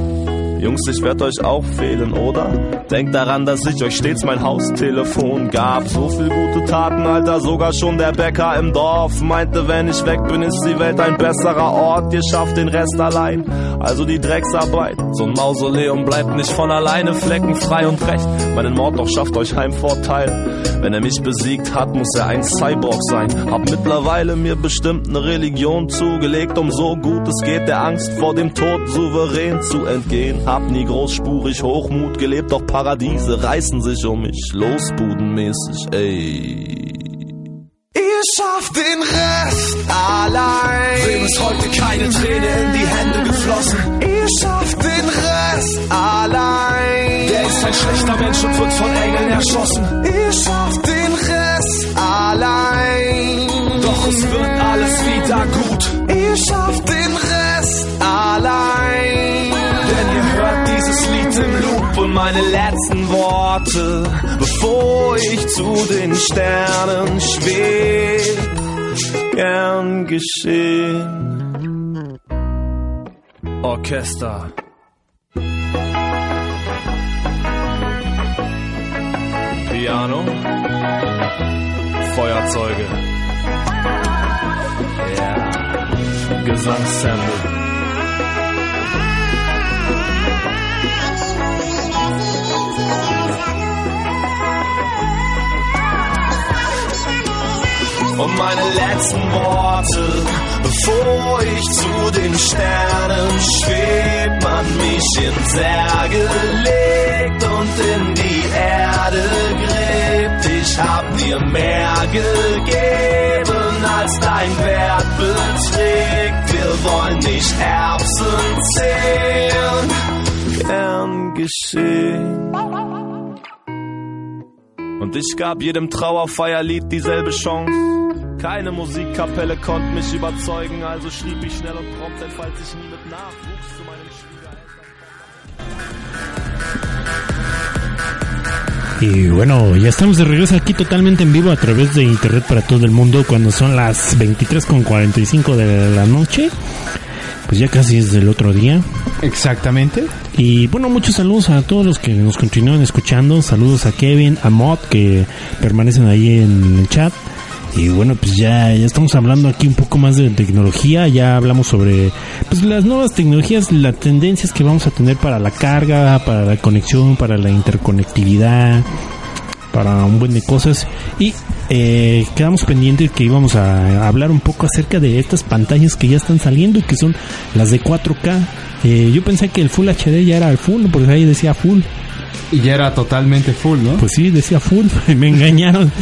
Jungs, ich werd euch auch fehlen, oder? Denkt daran, dass ich euch stets mein Haustelefon gab. So viel gute Taten, Alter, sogar schon der Bäcker im Dorf meinte, wenn ich weg bin, ist die Welt ein besserer Ort. Ihr schafft den Rest allein, also die Drecksarbeit. So ein Mausoleum bleibt nicht von alleine fleckenfrei und recht. Meinen Mord doch schafft euch Heimvorteil. Wenn er mich besiegt hat, muss er ein Cyborg sein. Hab mittlerweile mir bestimmt eine Religion zugelegt, um so gut es geht, der Angst vor dem Tod souverän zu entgehen. Hab nie großspurig Hochmut gelebt, doch Paradiese reißen sich um mich losbudenmäßig, ey. Ihr schafft den Rest allein. Wem ist heute keine Träne in die Hände geflossen? Schafft den Rest allein. Der ist ein schlechter Mensch und wird von Engeln erschossen. Ihr schafft den Rest allein. Doch es wird alles wieder gut. Ihr schafft den Rest allein. Denn ihr hört dieses Lied im Loop und meine letzten Worte, bevor ich zu den Sternen schweb, gern geschehen. Orchester. Piano. Feuerzeuge. Ja. Gesangssample. Und meine letzten Worte, bevor ich zu den Sternen schweb, man mich in Särge legt und in die Erde gräbt. Ich hab dir mehr gegeben, als dein Wert beträgt. Wir wollen nicht Erbsen zählen, gern geschehen. Und ich gab jedem Trauerfeierlied dieselbe Chance. Keine Musikkapelle konnte mich überzeugen, also schrieb ich schnell und prompt, falls ich nie mit Nachwuchs zu meinen Y bueno, ya estamos de regreso aquí totalmente en vivo a través de internet para todo el mundo cuando son las 23.45 de la noche. Pues ya casi es del otro día. Exactamente. Y bueno, muchos saludos a todos los que nos continúan escuchando. Saludos a Kevin, a Mod, que permanecen ahí en el chat. Y bueno, pues ya, ya estamos hablando aquí un poco más de tecnología. Ya hablamos sobre pues las nuevas tecnologías, las tendencias que vamos a tener para la carga, para la conexión, para la interconectividad, para un buen de cosas. Y eh, quedamos pendientes que íbamos a hablar un poco acerca de estas pantallas que ya están saliendo, que son las de 4K. Eh, yo pensé que el Full HD ya era el full, porque ahí decía full. Y ya era totalmente full, ¿no? Pues sí, decía full, [LAUGHS] me engañaron.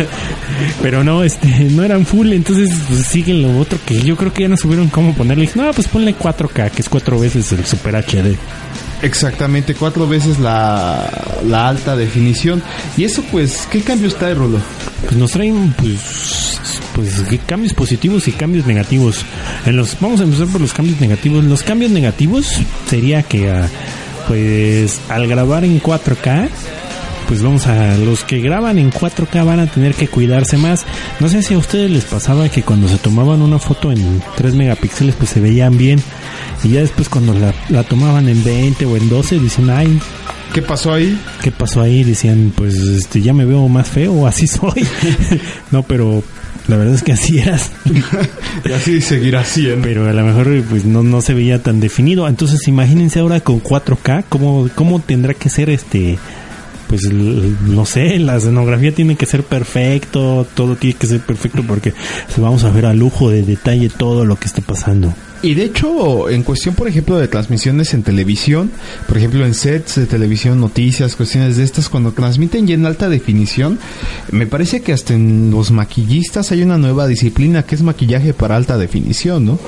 [LAUGHS] Pero no, este, no eran full, entonces pues, siguen lo otro que yo creo que ya no supieron cómo ponerle. No, pues ponle 4K, que es cuatro veces el Super HD. Exactamente, cuatro veces la, la alta definición. Y eso, pues, ¿qué cambios trae, Rolo? Pues nos traen pues pues cambios positivos y cambios negativos. En los vamos a empezar por los cambios negativos. Los cambios negativos sería que ah, pues al grabar en 4K pues vamos a los que graban en 4K van a tener que cuidarse más. No sé si a ustedes les pasaba que cuando se tomaban una foto en 3 megapíxeles pues se veían bien y ya después cuando la, la tomaban en 20 o en 12 dicen, "Ay, ¿Qué pasó ahí? ¿qué pasó ahí? Decían, pues este ya me veo más feo, así [LAUGHS] soy." [LAUGHS] no, pero la verdad es que así eras. [LAUGHS] Y así seguirá siendo. pero a lo mejor pues no, no se veía tan definido. Entonces imagínense ahora con 4K, ¿cómo, cómo tendrá que ser este... Pues no sé, la escenografía tiene que ser perfecto, todo tiene que ser perfecto porque vamos a ver a lujo de detalle todo lo que está pasando. Y de hecho, en cuestión, por ejemplo, de transmisiones en televisión, por ejemplo, en sets de televisión, noticias, cuestiones de estas, cuando transmiten ya en alta definición, me parece que hasta en los maquillistas hay una nueva disciplina que es maquillaje para alta definición, ¿no?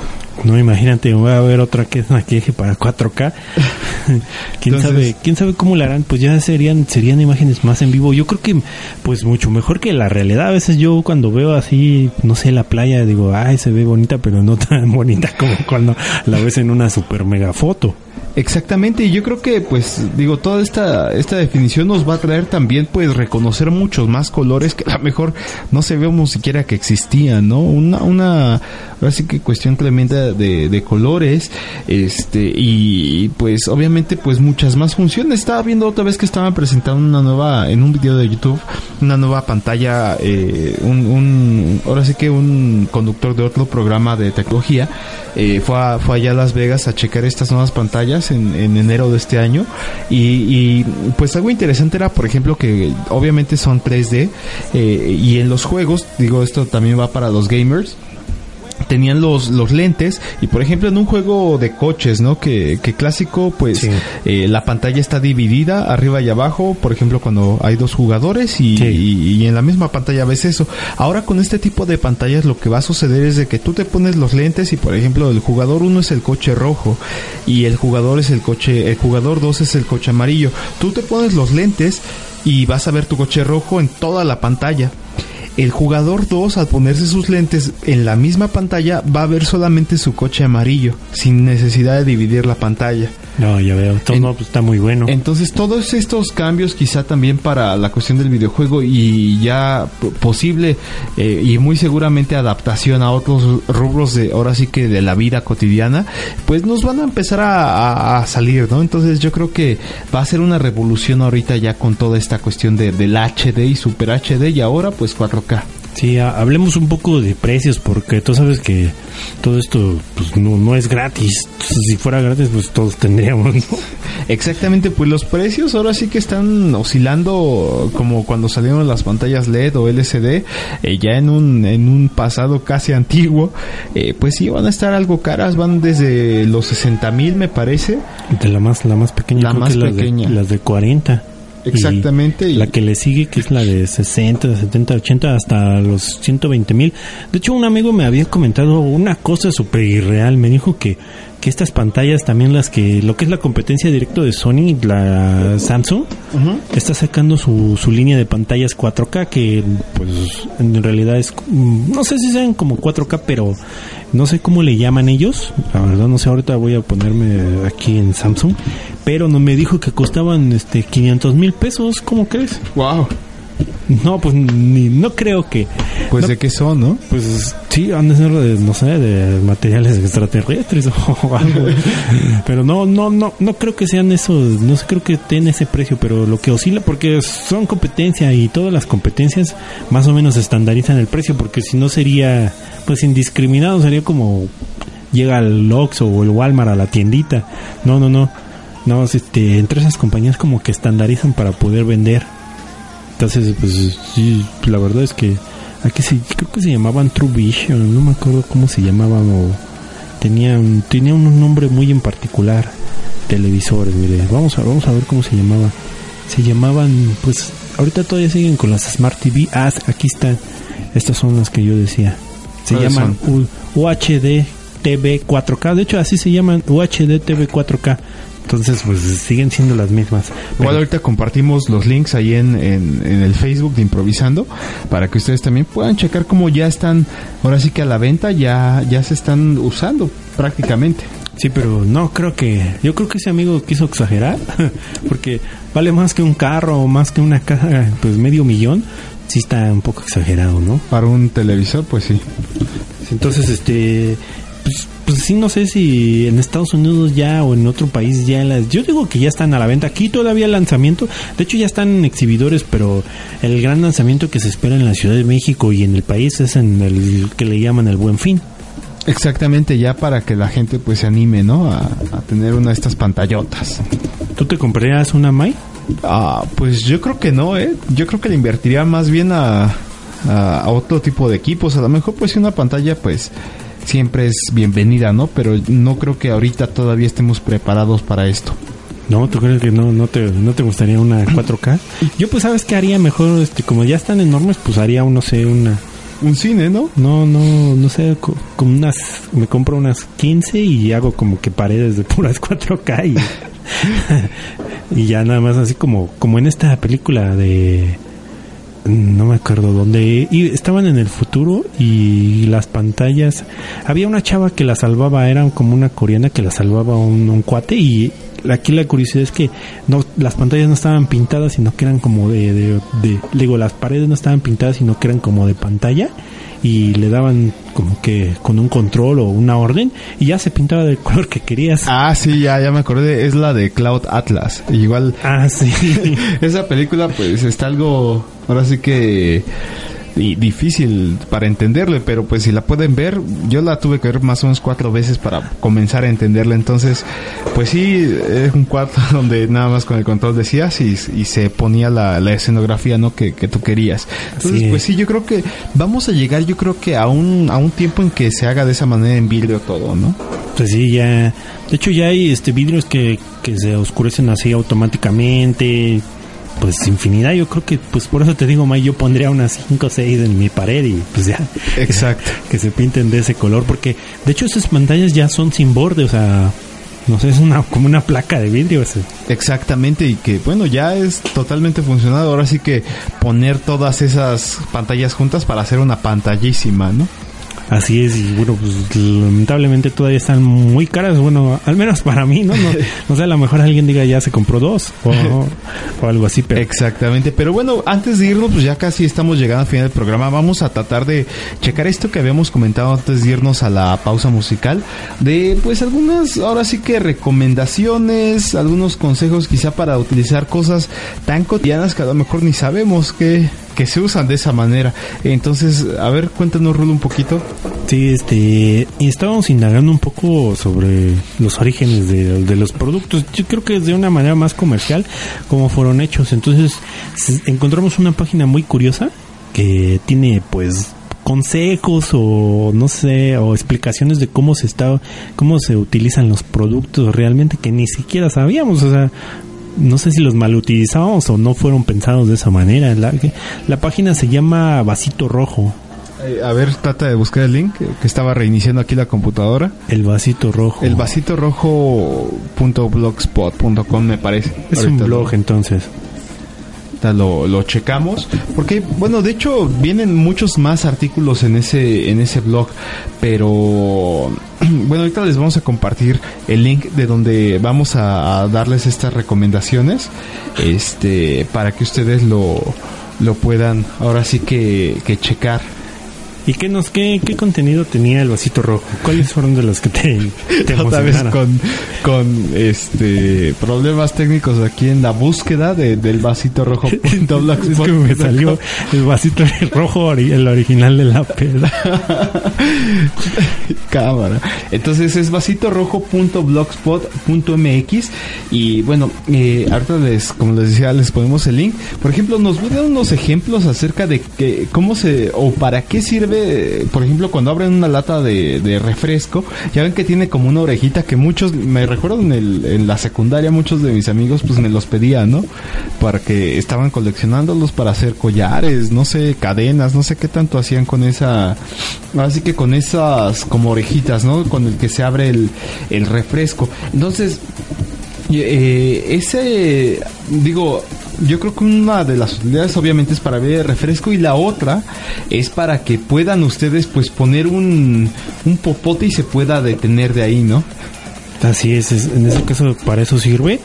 No, imagínate, voy a ver otra que es maquillaje para 4K. [LAUGHS] ¿Quién Entonces- sabe, quién sabe cómo la harán? Pues ya serían serían imágenes más en vivo. Yo creo que pues mucho mejor que la realidad. A veces yo cuando veo así, no sé, la playa digo, "Ay, se ve bonita, pero no tan [LAUGHS] bonita como [LAUGHS] cuando la ves en una super mega foto." Exactamente, y yo creo que, pues, digo, toda esta, esta definición nos va a traer también, pues, reconocer muchos más colores que a lo mejor no sabíamos siquiera que existían, ¿no? Una, una, ahora sí que cuestión tremenda de, de colores, este, y pues, obviamente, pues, muchas más funciones. Estaba viendo otra vez que estaban presentando una nueva, en un video de YouTube, una nueva pantalla, eh, un, un, ahora sí que un conductor de otro programa de tecnología, eh, fue, a- fue allá a Las Vegas a checar estas nuevas pantallas en, en enero de este año. Y, y, pues algo interesante era por ejemplo que obviamente son 3D eh, y en los juegos digo esto también va para los gamers tenían los, los lentes y por ejemplo en un juego de coches, ¿no? Que, que clásico, pues Sí. eh, la pantalla está dividida arriba y abajo, por ejemplo cuando hay dos jugadores y, Sí. y- y en la misma pantalla ves eso. Ahora con este tipo de pantallas lo que va a suceder es de que tú te pones los lentes y por ejemplo el jugador 1 es el coche rojo y el jugador es el coche, el jugador 2 es el coche amarillo. Tú te pones los lentes y vas a ver tu coche rojo en toda la pantalla. El jugador 2 al ponerse sus lentes en la misma pantalla va a ver solamente su coche amarillo, sin necesidad de dividir la pantalla. No, ya veo. Todo En- pues, está muy bueno. Entonces todos estos cambios quizá también para la cuestión del videojuego y ya posible eh, y muy seguramente adaptación a otros rubros de ahora sí que de la vida cotidiana, pues nos van a empezar a, a- a salir, ¿no? Entonces yo creo que va a ser una revolución ahorita ya con toda esta cuestión de, del HD y Super HD y ahora pues 4K. Sí, ha- hablemos un poco de precios porque tú sabes que todo esto pues no, no es gratis. Si fuera gratis pues todos tendríamos, ¿no? Exactamente, pues los precios ahora sí que están oscilando como cuando salieron las pantallas LED o LCD, eh, ya en un, en un pasado casi antiguo, eh, pues sí van a estar algo caras, van desde los 60 mil me parece. De la más la más pequeña, La más que las de- pequeña. las de 40. Exactamente, Y la que le sigue, que es la de 60, 70, 80, hasta los 120 mil. De hecho, un amigo me había comentado una cosa súper irreal. Me dijo que, que estas pantallas, también las que, lo que es la competencia directo de Sony, la Samsung, está sacando su, su línea de pantallas 4K, que pues en realidad es, mm, no sé si sean como 4K, pero no sé cómo le llaman ellos. La verdad, no sé, ahorita voy a ponerme aquí en Samsung. Pero no me dijo que costaban este 500 mil pesos, ¿cómo crees? Wow. No, pues ni, no creo que. Pues no, de qué son, ¿no? Pues sí, han de ser de, no sé, de materiales extraterrestres [LAUGHS] o algo. pero no, no, no, no creo que sean esos, no creo que tengan ese precio, pero lo que oscila, porque son competencia y todas las competencias más o menos estandarizan el precio, porque si no sería, pues indiscriminado, sería como llega el Oxxo o el Walmart a la tiendita. No, no, no. No, este, entre esas compañías como que estandarizan para poder vender. Entonces, pues sí, la verdad es que aquí sí, creo que se llamaban True Vision, no me acuerdo cómo se llamaban o tenían tenía un nombre muy en particular televisores, mire, vamos a vamos a ver cómo se llamaba. Se llamaban, pues ahorita todavía siguen con las Smart TV. Ah, aquí están. Estas son las que yo decía. Se ¿Cuáles llaman U- UHD TV 4K. De hecho, así se llaman UHD TV 4K. Entonces, pues siguen siendo las mismas. Igual Pero- ahorita compartimos los links ahí en, en, en el Facebook de Improvisando para que ustedes también puedan checar cómo ya están, ahora sí que a la venta ya, ya se están usando prácticamente. Sí, pero no creo que. Yo creo que ese amigo quiso exagerar. [LAUGHS] Porque vale más que un carro o más que una caja, pues medio millón. Sí está un poco exagerado, ¿no? Para un televisor, pues sí. Entonces, este. Pues, pues sí, no sé si en Estados Unidos ya o en otro país ya las. Yo digo que ya están a la venta. Aquí todavía el lanzamiento. De hecho, ya están en exhibidores, pero el gran lanzamiento que se espera en la Ciudad de México y en el país es en el que le llaman el Buen Fin. Exactamente, ya para que la gente pues se anime, ¿no? A, a tener una de estas pantallotas. ¿Tú te comprarías una Mai? Ah, pues yo creo que no, ¿eh? Yo creo que le invertiría más bien a, a, a otro tipo de equipos. A lo mejor pues una pantalla pues siempre es bienvenida, ¿no? Pero no creo que ahorita todavía estemos preparados para esto. No, ¿tú crees que no, no, te, no te gustaría una 4K? Yo pues sabes que haría mejor, este, como ya están enormes, pues haría, no sé, una... Un cine, ¿no? No, no, no sé, co- como unas... Me compro unas 15 y hago como que paredes de puras 4K y... [LAUGHS] y ya nada más así como, como en esta película de... No me acuerdo dónde. Y estaban en el futuro y las pantallas. Había una chava que la salvaba, era como una coreana que la salvaba un, un cuate. Y aquí la curiosidad es que no las pantallas no estaban pintadas, sino que eran como de, de, de- Digo, las paredes no estaban pintadas, sino que eran como de pantalla. Y le daban como que con un control o una orden. Y ya se pintaba del color que querías. Ah, sí, ya, ya me acordé. Es la de Cloud Atlas. Igual Ah, sí. [LAUGHS] esa película pues está algo, ahora sí que di- difícil para entenderle, pero pues si la pueden ver, yo la tuve que ver más o menos cuatro veces para comenzar a entenderla, entonces pues sí, es un cuarto [LAUGHS] donde nada más con el control decías y, y se ponía la, la escenografía, ¿no? Que, que tú querías. Entonces pues sí, yo creo que vamos a llegar, yo creo que a un, a un tiempo en que se haga de esa manera en vidrio todo, ¿no? Pues sí, ya. De hecho, ya hay este vidrios que, que se oscurecen así automáticamente. Pues infinidad. Yo creo que, pues por eso te digo, May, yo pondría unas 5 o 6 en mi pared y pues ya. Exacto. [LAUGHS] Que se pinten de ese color. Porque de hecho, esas pantallas ya son sin borde. O sea, no sé, es una como una placa de vidrio. ese. Exactamente, y que bueno, ya es totalmente funcional. Ahora sí que poner todas esas pantallas juntas para hacer una pantallísima, ¿no? Así es, y bueno, pues lamentablemente todavía están muy caras, bueno, al menos para mí, ¿no? No, [LAUGHS] no sé, a lo mejor alguien diga ya se compró dos o, o algo así, pero Exactamente, pero bueno, antes de irnos, pues ya casi estamos llegando al final del programa. Vamos a tratar de checar esto que habíamos comentado antes de irnos a la pausa musical. De pues algunas, ahora sí que recomendaciones, algunos consejos quizá para utilizar cosas tan cotidianas que a lo mejor ni sabemos que, que se usan de esa manera. Entonces, a ver, cuéntanos, Rulo, un poquito. Sí, este, estábamos indagando un poco sobre los orígenes de, los productos. Yo creo que es de una manera más comercial como fueron hechos. Entonces, encontramos una página muy curiosa que tiene, pues, consejos o no sé o explicaciones de cómo se está cómo se utilizan los productos realmente que ni siquiera sabíamos o sea no sé si los mal utilizábamos o no fueron pensados de esa manera la, la página se llama vasito rojo Eh, a ver, trata de buscar el link que estaba reiniciando aquí la computadora. el vasito rojo El vasito rojo.blogspot.com me parece. Es Ahorita un blog entonces. Lo, lo checamos. Porque, bueno, de hecho vienen muchos más artículos en ese, en ese blog. Pero, [CLEARS THROAT] bueno, ahorita les vamos a compartir el link de donde vamos a, a darles estas recomendaciones. Este, para que ustedes lo, lo puedan ahora sí que, que checar. ¿Y qué nos qué, qué contenido tenía el vasito rojo? ¿Cuáles fueron de los que te, te Otra vez con, con este problemas técnicos aquí en la búsqueda de, del vasito rojo. [LAUGHS] Es que me salió el vasito rojo, el original de la peda. [LAUGHS] cámara. Entonces es vasitorojo.blogspot.mx y bueno, eh, ahorita les, como les decía, les ponemos el link. Por ejemplo, nos voy a dar unos ejemplos acerca de que, cómo se o para qué sirve, por ejemplo, cuando abren una lata de, refresco, ya ven que tiene como una orejita que muchos, me recuerdo en, el, en la secundaria, muchos de mis amigos pues me los pedían, ¿no? Para que estaban coleccionándolos para hacer collares, no sé, cadenas, no sé qué tanto hacían con esa, así que con esas como orejitas, ¿no? Con el que se abre el, refresco. Entonces, eh, ese, digo, yo creo que una de las utilidades obviamente es para beber refresco y la otra es para que puedan ustedes pues poner un, un popote y se pueda detener de ahí, ¿no? Así es, es- en ese caso para eso sirve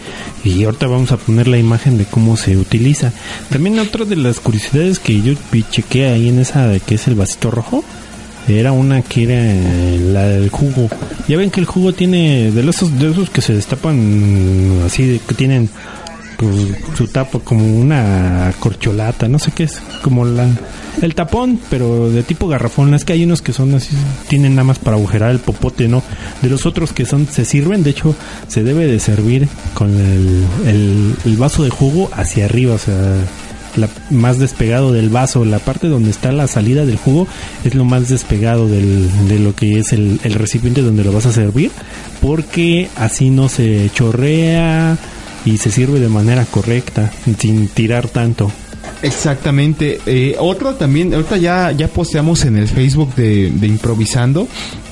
y ahorita vamos a poner la imagen de cómo se utiliza. También otra de las curiosidades que yo chequeé ahí en esa que es el vasito rojo, era una que era eh, la del jugo. Ya ven que el jugo tiene de esos, de esos que se destapan así, de que tienen pues, su tapa como una corcholata, no sé qué es, como la el tapón, pero de tipo garrafón. Es que hay unos que son así, tienen nada más para agujerar el popote, ¿no? De los otros que son, se sirven, de hecho, se debe de servir con el, el, el vaso de jugo hacia arriba, o sea, la, más despegado del vaso, la parte donde está la salida del jugo es lo más despegado del, de lo que es el, el recipiente donde lo vas a servir, porque así no se chorrea y se sirve de manera correcta, sin tirar tanto. Exactamente. Eh, otra también, ahorita ya, ya posteamos en el Facebook de, de Improvisando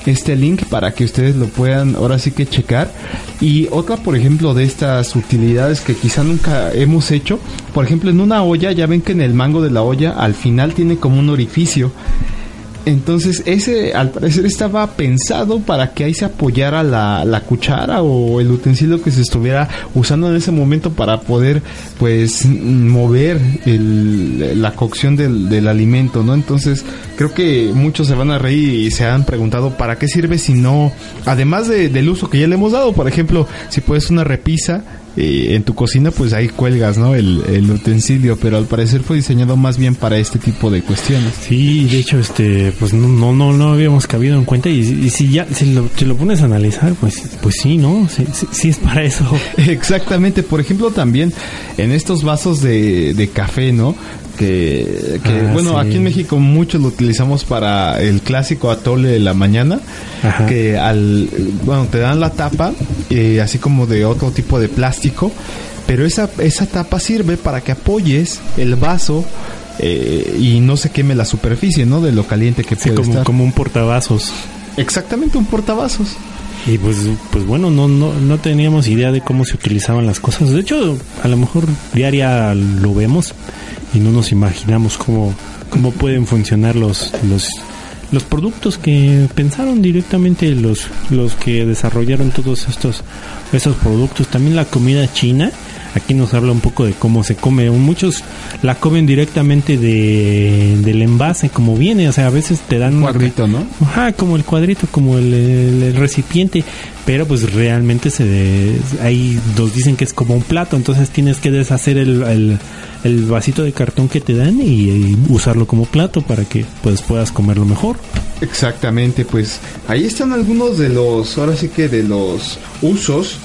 este link para que ustedes lo puedan ahora sí que checar. Y otra, por ejemplo, de estas utilidades que quizá nunca hemos hecho, por ejemplo, en una olla, ya ven que en el mango de la olla al final tiene como un orificio. Entonces, ese al parecer estaba pensado para que ahí se apoyara la, la cuchara o el utensilio que se estuviera usando en ese momento para poder, pues, mover el- la cocción del, del alimento, ¿no? Entonces, creo que muchos se van a reír y se han preguntado para qué sirve si no, además de- del uso que ya le hemos dado, por ejemplo, si puedes una repisa eh, en tu cocina, pues ahí cuelgas, ¿no? El, el utensilio, pero al parecer fue diseñado más bien para este tipo de cuestiones. Sí, de hecho, este, pues no, no, no, no habíamos cabido en cuenta y, y si ya, si lo, si lo pones a analizar, pues, pues sí, ¿no? Sí, sí, sí es para eso. [LAUGHS] Exactamente, por ejemplo también en estos vasos de, de café, ¿no? Que, que, Ah, bueno, sí. aquí en México muchos lo utilizamos para el clásico atole de la mañana, Ajá. que al, bueno, te dan la tapa, eh, así como de otro tipo de plástico, pero esa, esa tapa sirve para que apoyes el vaso eh, y no se queme la superficie, ¿no? De lo caliente que Sí, puede como, estar. como un portavasos. Exactamente, un portavasos. Y pues, pues bueno, no, no, no teníamos idea de cómo se utilizaban las cosas. De hecho, a lo mejor diaria lo vemos y no nos imaginamos cómo, cómo pueden funcionar los, los, los productos que pensaron directamente los, los que desarrollaron todos estos, estos productos. También la comida china. Aquí nos habla un poco de cómo se come. Muchos la comen directamente de, del envase, como viene. O sea, a veces te dan ca- Cuadrito, ¿no? Ajá, como el cuadrito, como el, el- el recipiente, pero pues realmente se de- ahí nos dicen que es como un plato, entonces tienes que deshacer el, el, el vasito de cartón que te dan y, y usarlo como plato para que pues puedas comerlo mejor. Exactamente, pues ahí están algunos de los, ahora sí que de los usos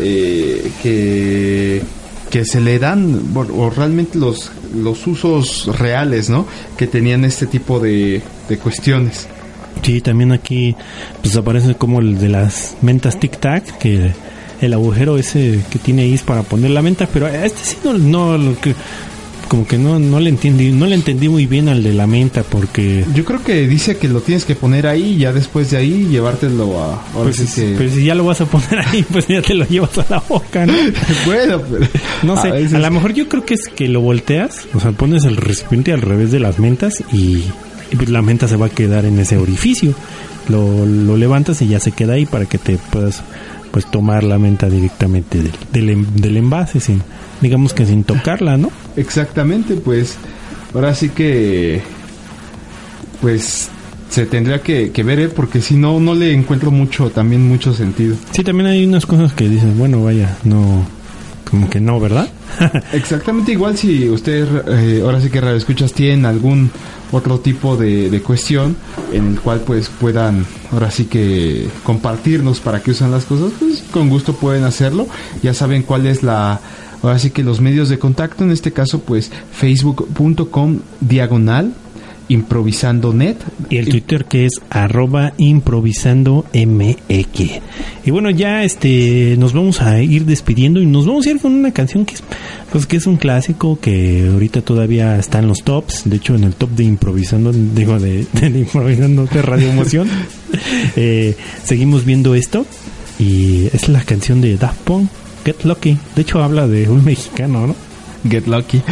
eh, que, que se le dan, o, realmente los, los usos reales, ¿no? Que tenían este tipo de, de cuestiones. Sí, también aquí pues aparece como el de las mentas tic tac, que el agujero ese que tiene es para poner la menta, pero este sí no, no como que no, no le entendí, no le entendí muy bien al de la menta porque Yo creo que dice que lo tienes que poner ahí y ya después de ahí llevártelo a... Pues, sí que... pero si ya lo vas a poner ahí, [LAUGHS] pues ya te lo llevas a la boca, ¿no? [LAUGHS] bueno, pero- No sé, a a, lo mejor yo creo que es que lo volteas, o sea, pones el recipiente al revés de las mentas y, y pues la menta se va a quedar en ese orificio. Lo, lo levantas y ya se queda ahí para que te puedas pues tomar la menta directamente del, del, del envase, sin, digamos que sin tocarla, ¿no? Exactamente, pues ahora sí que pues se tendría que, que ver, ¿eh? porque si no, no le encuentro mucho, también mucho sentido. Sí, también hay unas cosas que dices, bueno, vaya, no, como que no, ¿verdad? [LAUGHS] Exactamente igual si ustedes, eh, ahora sí que radio escuchas, tienen algún otro tipo de, de cuestión en el cual pues puedan, ahora sí que compartirnos para que usan las cosas, pues con gusto pueden hacerlo. Ya saben cuál es la, ahora sí que los medios de contacto, en este caso pues facebook.com diagonal improvisando net Y el Twitter que es arroba improvisando mx. Y bueno, ya este nos vamos a ir despidiendo y nos vamos a ir con una canción que es pues que es un clásico que ahorita todavía está en los tops, de hecho en el top de improvisando, digo de, de improvisando de Radio Emoción. [LAUGHS] Eh, seguimos viendo esto y es la canción de Daft Punk Get Lucky. De hecho, habla de un mexicano, ¿no? Get Lucky.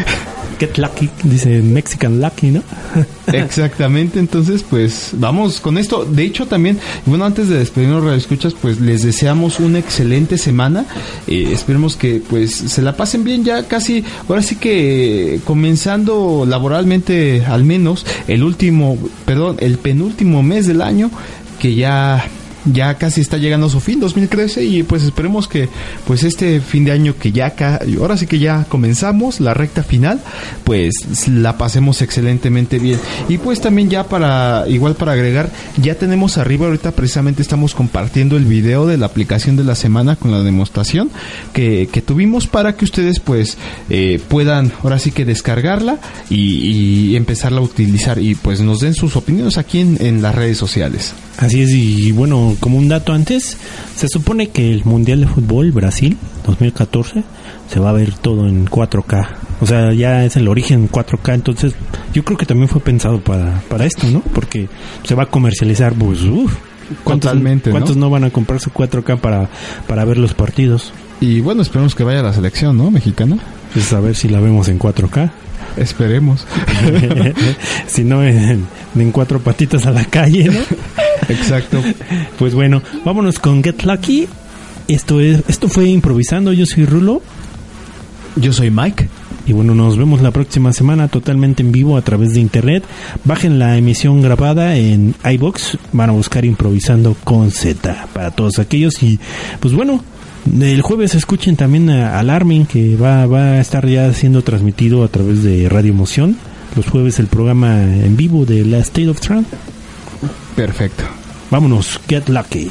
Get Lucky. Dice Mexican Lucky, ¿no? [LAUGHS] Exactamente, entonces pues vamos con esto. De hecho también, bueno, antes de despedirnos Radio Escuchas, pues les deseamos una excelente semana. Eh, esperemos que pues se la pasen bien ya casi, ahora sí que comenzando laboralmente al menos el último, perdón, el penúltimo mes del año que ya ya casi está llegando a su fin 2013 y pues esperemos que pues este fin de año que ya ahora sí que ya comenzamos la recta final pues la pasemos excelentemente bien. Y pues también ya para igual para agregar ya tenemos arriba ahorita precisamente estamos compartiendo el video de la aplicación de la semana con la demostración que, que tuvimos para que ustedes pues eh, puedan ahora sí que descargarla y, empezarla a utilizar y pues nos den sus opiniones aquí en las redes sociales Así es, y bueno, como un dato antes, se supone que el Mundial de Fútbol Brasil 2014 se va a ver todo en 4K. O sea, ya es el origen 4K, entonces yo creo que también fue pensado para, para esto, ¿no? Porque se va a comercializar, pues, uff. ¿Cuántos. ¿Cuántos ¿no? van a comprar su 4K para, para ver los partidos? Y bueno, esperemos que vaya la selección, ¿no? Mexicana. Pues a ver si la vemos en 4K. Esperemos. [LAUGHS] si no, en, en cuatro patitas a la calle, ¿no? Exacto. Pues bueno, vámonos con Get Lucky. Esto es, esto fue improvisando. Yo soy Rulo. Yo soy Mike. Y bueno, nos vemos la próxima semana totalmente en vivo a través de internet. Bajen la emisión grabada en iBox. Van a buscar improvisando con Z para todos aquellos. Y pues bueno, el jueves escuchen también a Alarming que va, va a estar ya siendo transmitido a través de Radio Emoción. Los jueves el programa en vivo de la State of Trump. Perfecto. Vámonos, Get Lucky.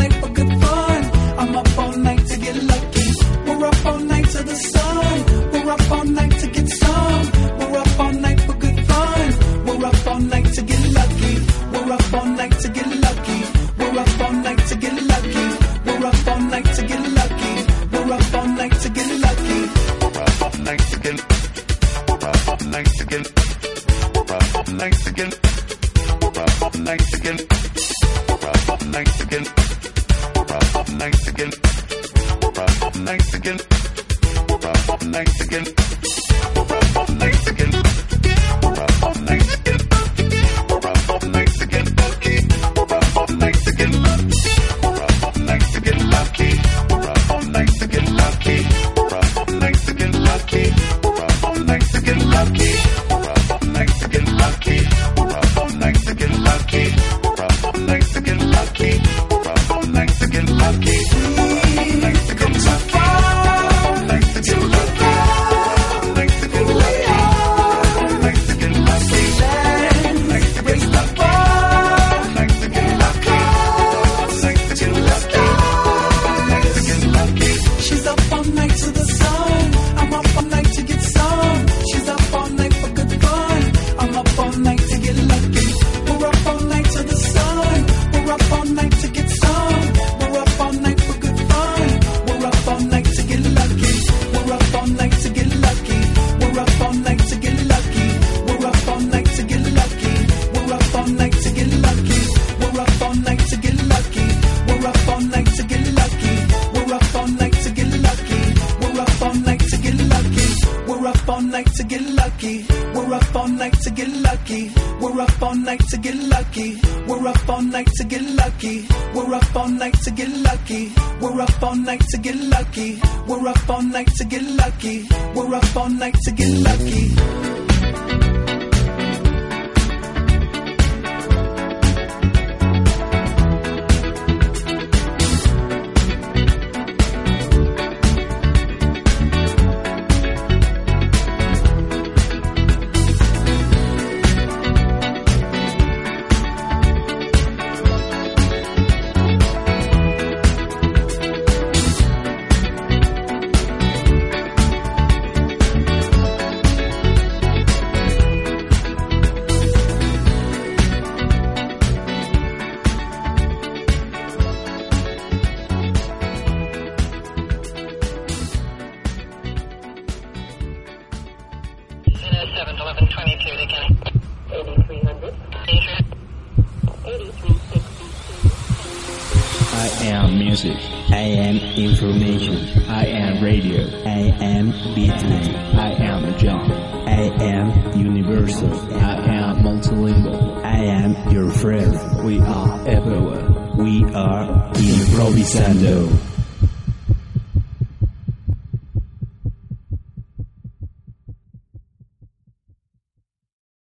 aquí.